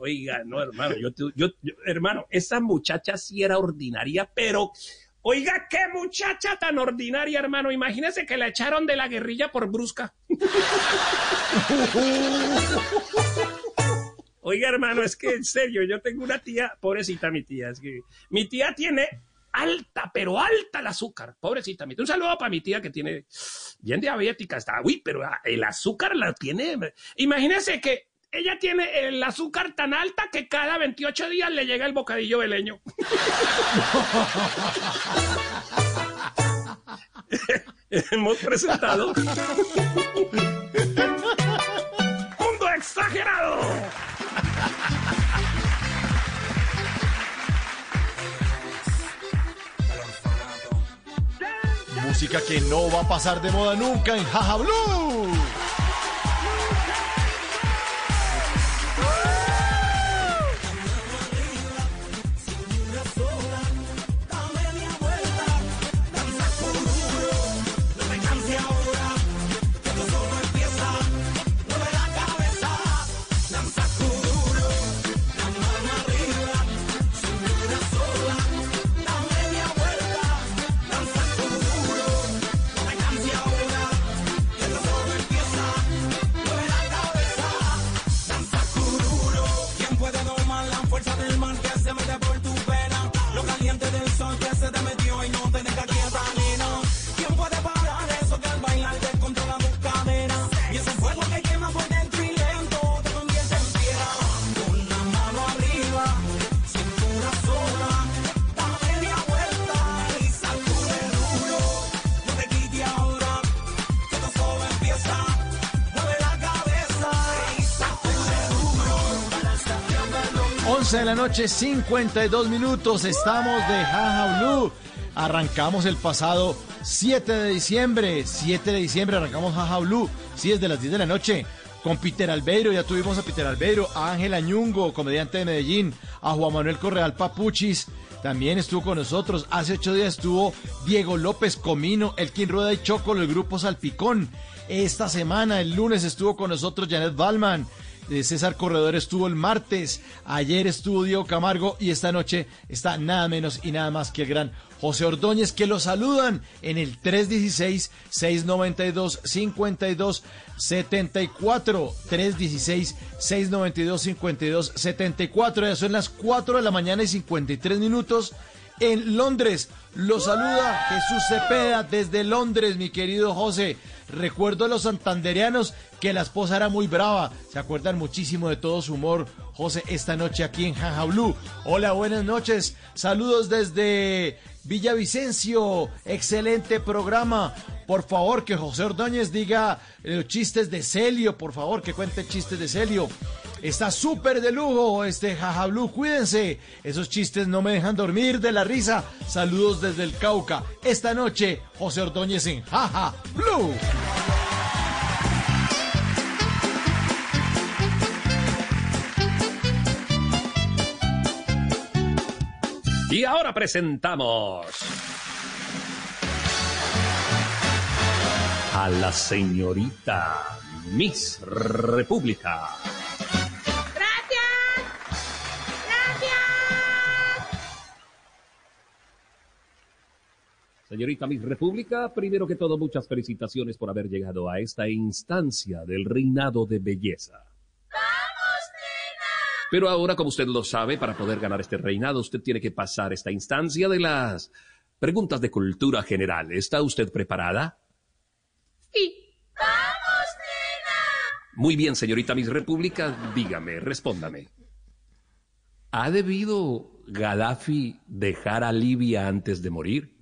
Oiga, no, hermano, yo, yo, yo- hermano, esa muchacha sí era ordinaria, pero, oiga, qué muchacha tan ordinaria, hermano. Imagínese que la echaron de la guerrilla por brusca. Oiga, hermano, es que en serio, yo tengo una tía, pobrecita mi tía, es que mi tía tiene alta, pero alta el azúcar, pobrecita mi tía. Un saludo para mi tía que tiene bien diabética, está, uy, pero el azúcar la tiene. Imagínese que ella tiene el azúcar tan alta que cada 28 días le llega el bocadillo de leño. Hemos presentado Mundo Exagerado. Música que no va a pasar de moda nunca en Jaja Blue. 11 de la noche, 52 minutos. Estamos de Jaja Blue. Arrancamos el pasado 7 de diciembre. 7 de diciembre arrancamos Jaja Blue. Sí, es de las 10 de la noche. Con Peter Albeiro, ya tuvimos a Peter Albeiro, a Ángel Añungo, comediante de Medellín, a Juan Manuel Correal Papuchis, también estuvo con nosotros. Hace ocho días estuvo Diego López Comino, Elkin Rueda y Choco, el grupo Salpicón. Esta semana, el lunes, estuvo con nosotros Janet Balman. Eh, César Corredor estuvo el martes, ayer estuvo Diego Camargo y esta noche está nada menos y nada más que el gran José Ordóñez que lo saludan en el 316-692-5274. 316-692-5274. Ya son las 4 de la mañana y 53 minutos. En Londres lo saluda Jesús Cepeda desde Londres, mi querido José. Recuerdo a los santandereanos que la esposa era muy brava. Se acuerdan muchísimo de todo su humor, José, esta noche aquí en Jaja Blue. Hola, buenas noches. Saludos desde Villavicencio. Excelente programa. Por favor, que José Ordóñez diga eh, chistes de Celio. Por favor, que cuente chistes de Celio. Está súper de lujo este Jaja Blue. Cuídense. Esos chistes no me dejan dormir de la risa. Saludos desde el Cauca. Esta noche, José Ordóñez en Jaja Blue. Y ahora presentamos a la señorita Miss República. Señorita Miss República, primero que todo, muchas felicitaciones por haber llegado a esta instancia del reinado de belleza. Pero ahora, como usted lo sabe, para poder ganar este reinado, usted tiene que pasar esta instancia de las preguntas de cultura general. ¿Está usted preparada? Sí. Muy bien, señorita Miss República, dígame, respóndame. ¿Ha debido Gaddafi dejar a Libia antes de morir?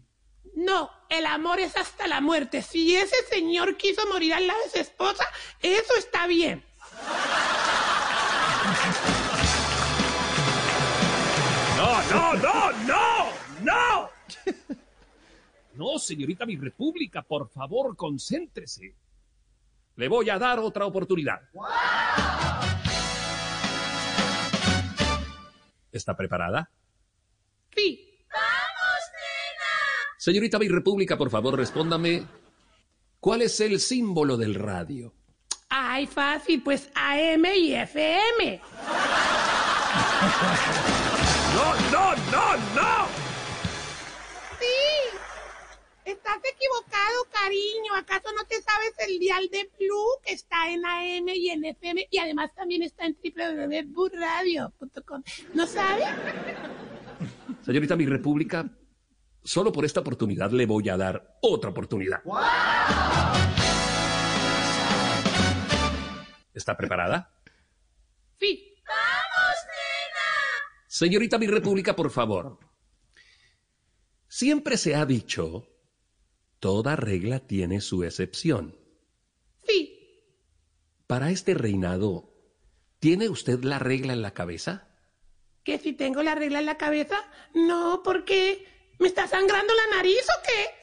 No, el amor es hasta la muerte. Si ese señor quiso morir al lado de su esposa, eso está bien. No, no, no, no, no. No, señorita mi república, por favor, concéntrese. Le voy a dar otra oportunidad. ¿Está preparada? Sí. Señorita mi república, por favor, respóndame. ¿Cuál es el símbolo del radio? Ay, fácil, pues AM y FM. No, no, no, no. Sí. Estás equivocado, cariño. ¿Acaso no te sabes el dial de Blue que está en AM y en FM y además también está en www.burradio.com? ¿No sabes? Señorita mi república, solo por esta oportunidad le voy a dar otra oportunidad. ¿Está preparada? Sí. Señorita mi república, por favor. Siempre se ha dicho, toda regla tiene su excepción. Sí. Para este reinado, ¿tiene usted la regla en la cabeza? ¿Que si tengo la regla en la cabeza? No, porque ¿me está sangrando la nariz o qué?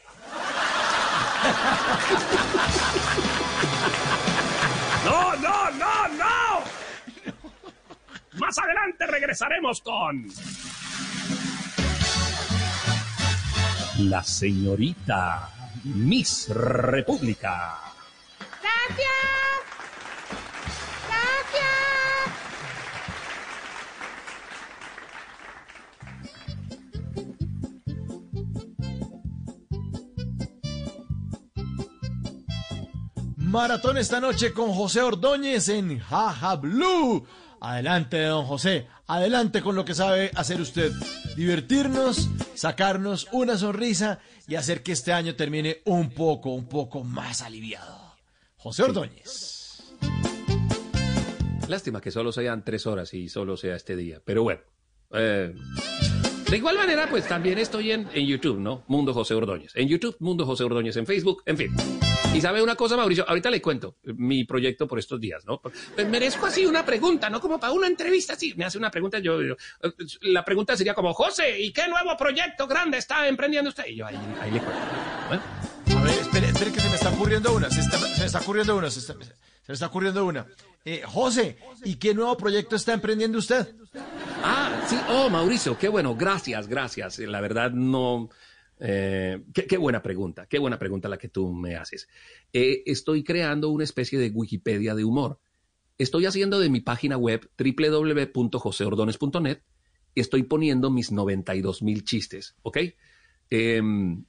No, no, no, no. Más adelante regresaremos con... La señorita Miss República. ¡Gracias! Maratón esta noche con José Ordóñez en Jaja Blue. Adelante, don José. Adelante con lo que sabe hacer usted. Divertirnos, sacarnos una sonrisa y hacer que este año termine un poco, un poco más aliviado. José Ordóñez. Lástima que solo sean tres horas y solo sea este día. Pero bueno. eh, de igual manera, pues también estoy en, en YouTube, ¿no? Mundo José Ordóñez. En YouTube, Mundo José Ordóñez. En Facebook, en fin. Y sabe una cosa, Mauricio, ahorita le cuento mi proyecto por estos días, ¿no? Pues merezco así una pregunta, ¿no? Como para una entrevista así. Me hace una pregunta, yo, yo- la pregunta sería como, José, ¿y qué nuevo proyecto grande está emprendiendo usted? Y yo ahí, ahí le cuento. A ver, espere, espere que se me está ocurriendo una. Se, está- se me está ocurriendo una. Se, está- se me está ocurriendo una. Eh, José, ¿y qué nuevo proyecto está emprendiendo usted? Ah, sí, oh, Mauricio, qué bueno, gracias, gracias. La verdad, no. Eh, qué, buena pregunta, qué buena pregunta la que tú me haces. Eh, estoy creando una especie de Wikipedia de humor. Estoy haciendo de mi página web www.joseordones.net, estoy poniendo mis 92 mil chistes, ¿ok? Eh,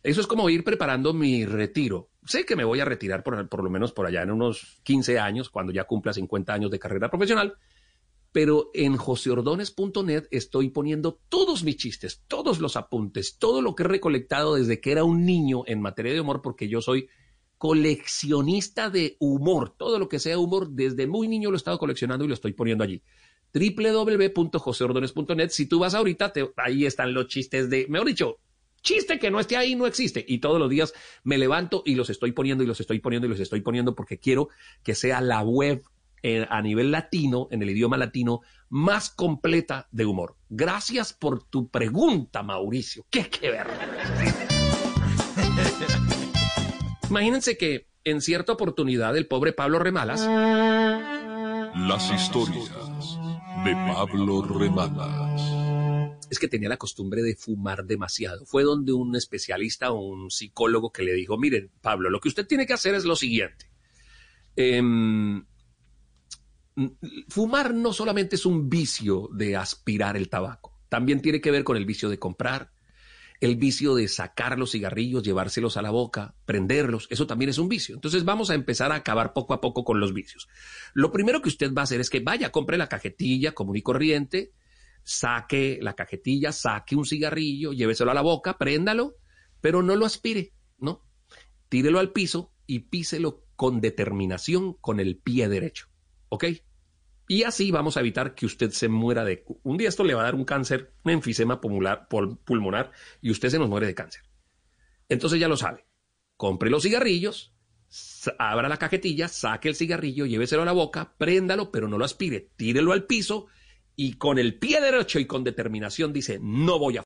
eso es como ir preparando mi retiro. Sé que me voy a retirar por, por lo menos por allá en unos 15 años, cuando ya cumpla 50 años de carrera profesional, pero en joseordones.net estoy poniendo todos mis chistes, todos los apuntes, todo lo que he recolectado desde que era un niño en materia de humor, porque yo soy coleccionista de humor. Todo lo que sea humor, desde muy niño lo he estado coleccionando y lo estoy poniendo allí. www.joseordones.net. Si tú vas ahorita, ahí están los chistes de, mejor dicho, chiste que no esté ahí no existe. Y todos los días me levanto y los estoy poniendo y los estoy poniendo y los estoy poniendo porque quiero que sea la web eh, a nivel latino, en el idioma latino, más completa de humor. Gracias por tu pregunta, Mauricio. ¿Qué que ver? Imagínense que en cierta oportunidad el pobre Pablo Remalas Las historias de Pablo Remalas. es que tenía la costumbre de fumar demasiado. Fue donde un especialista o un psicólogo que le dijo, miren, Pablo, lo que usted tiene que hacer es lo siguiente. Em, fumar no solamente es un vicio de aspirar el tabaco, también tiene que ver con el vicio de comprar, el vicio de sacar los cigarrillos, llevárselos a la boca, prenderlos, eso también es un vicio. Entonces vamos a empezar a acabar poco a poco con los vicios. Lo primero que usted va a hacer es que vaya, compre la cajetilla común y corriente, saque la cajetilla, saque un cigarrillo, lléveselo a la boca, préndalo, pero no lo aspire, ¿no? Tírelo al piso y píselo con determinación con el pie derecho, ¿ok? Y así vamos a evitar que usted se muera de... Un día esto le va a dar un cáncer, un enfisema pulmonar, pul- pulmonar y usted se nos muere de cáncer. Entonces ya lo sabe. Compre los cigarrillos, abra la cajetilla, saque el cigarrillo, lléveselo a la boca, préndalo, pero no lo aspire, tírelo al piso y con el pie derecho y con determinación dice, no voy a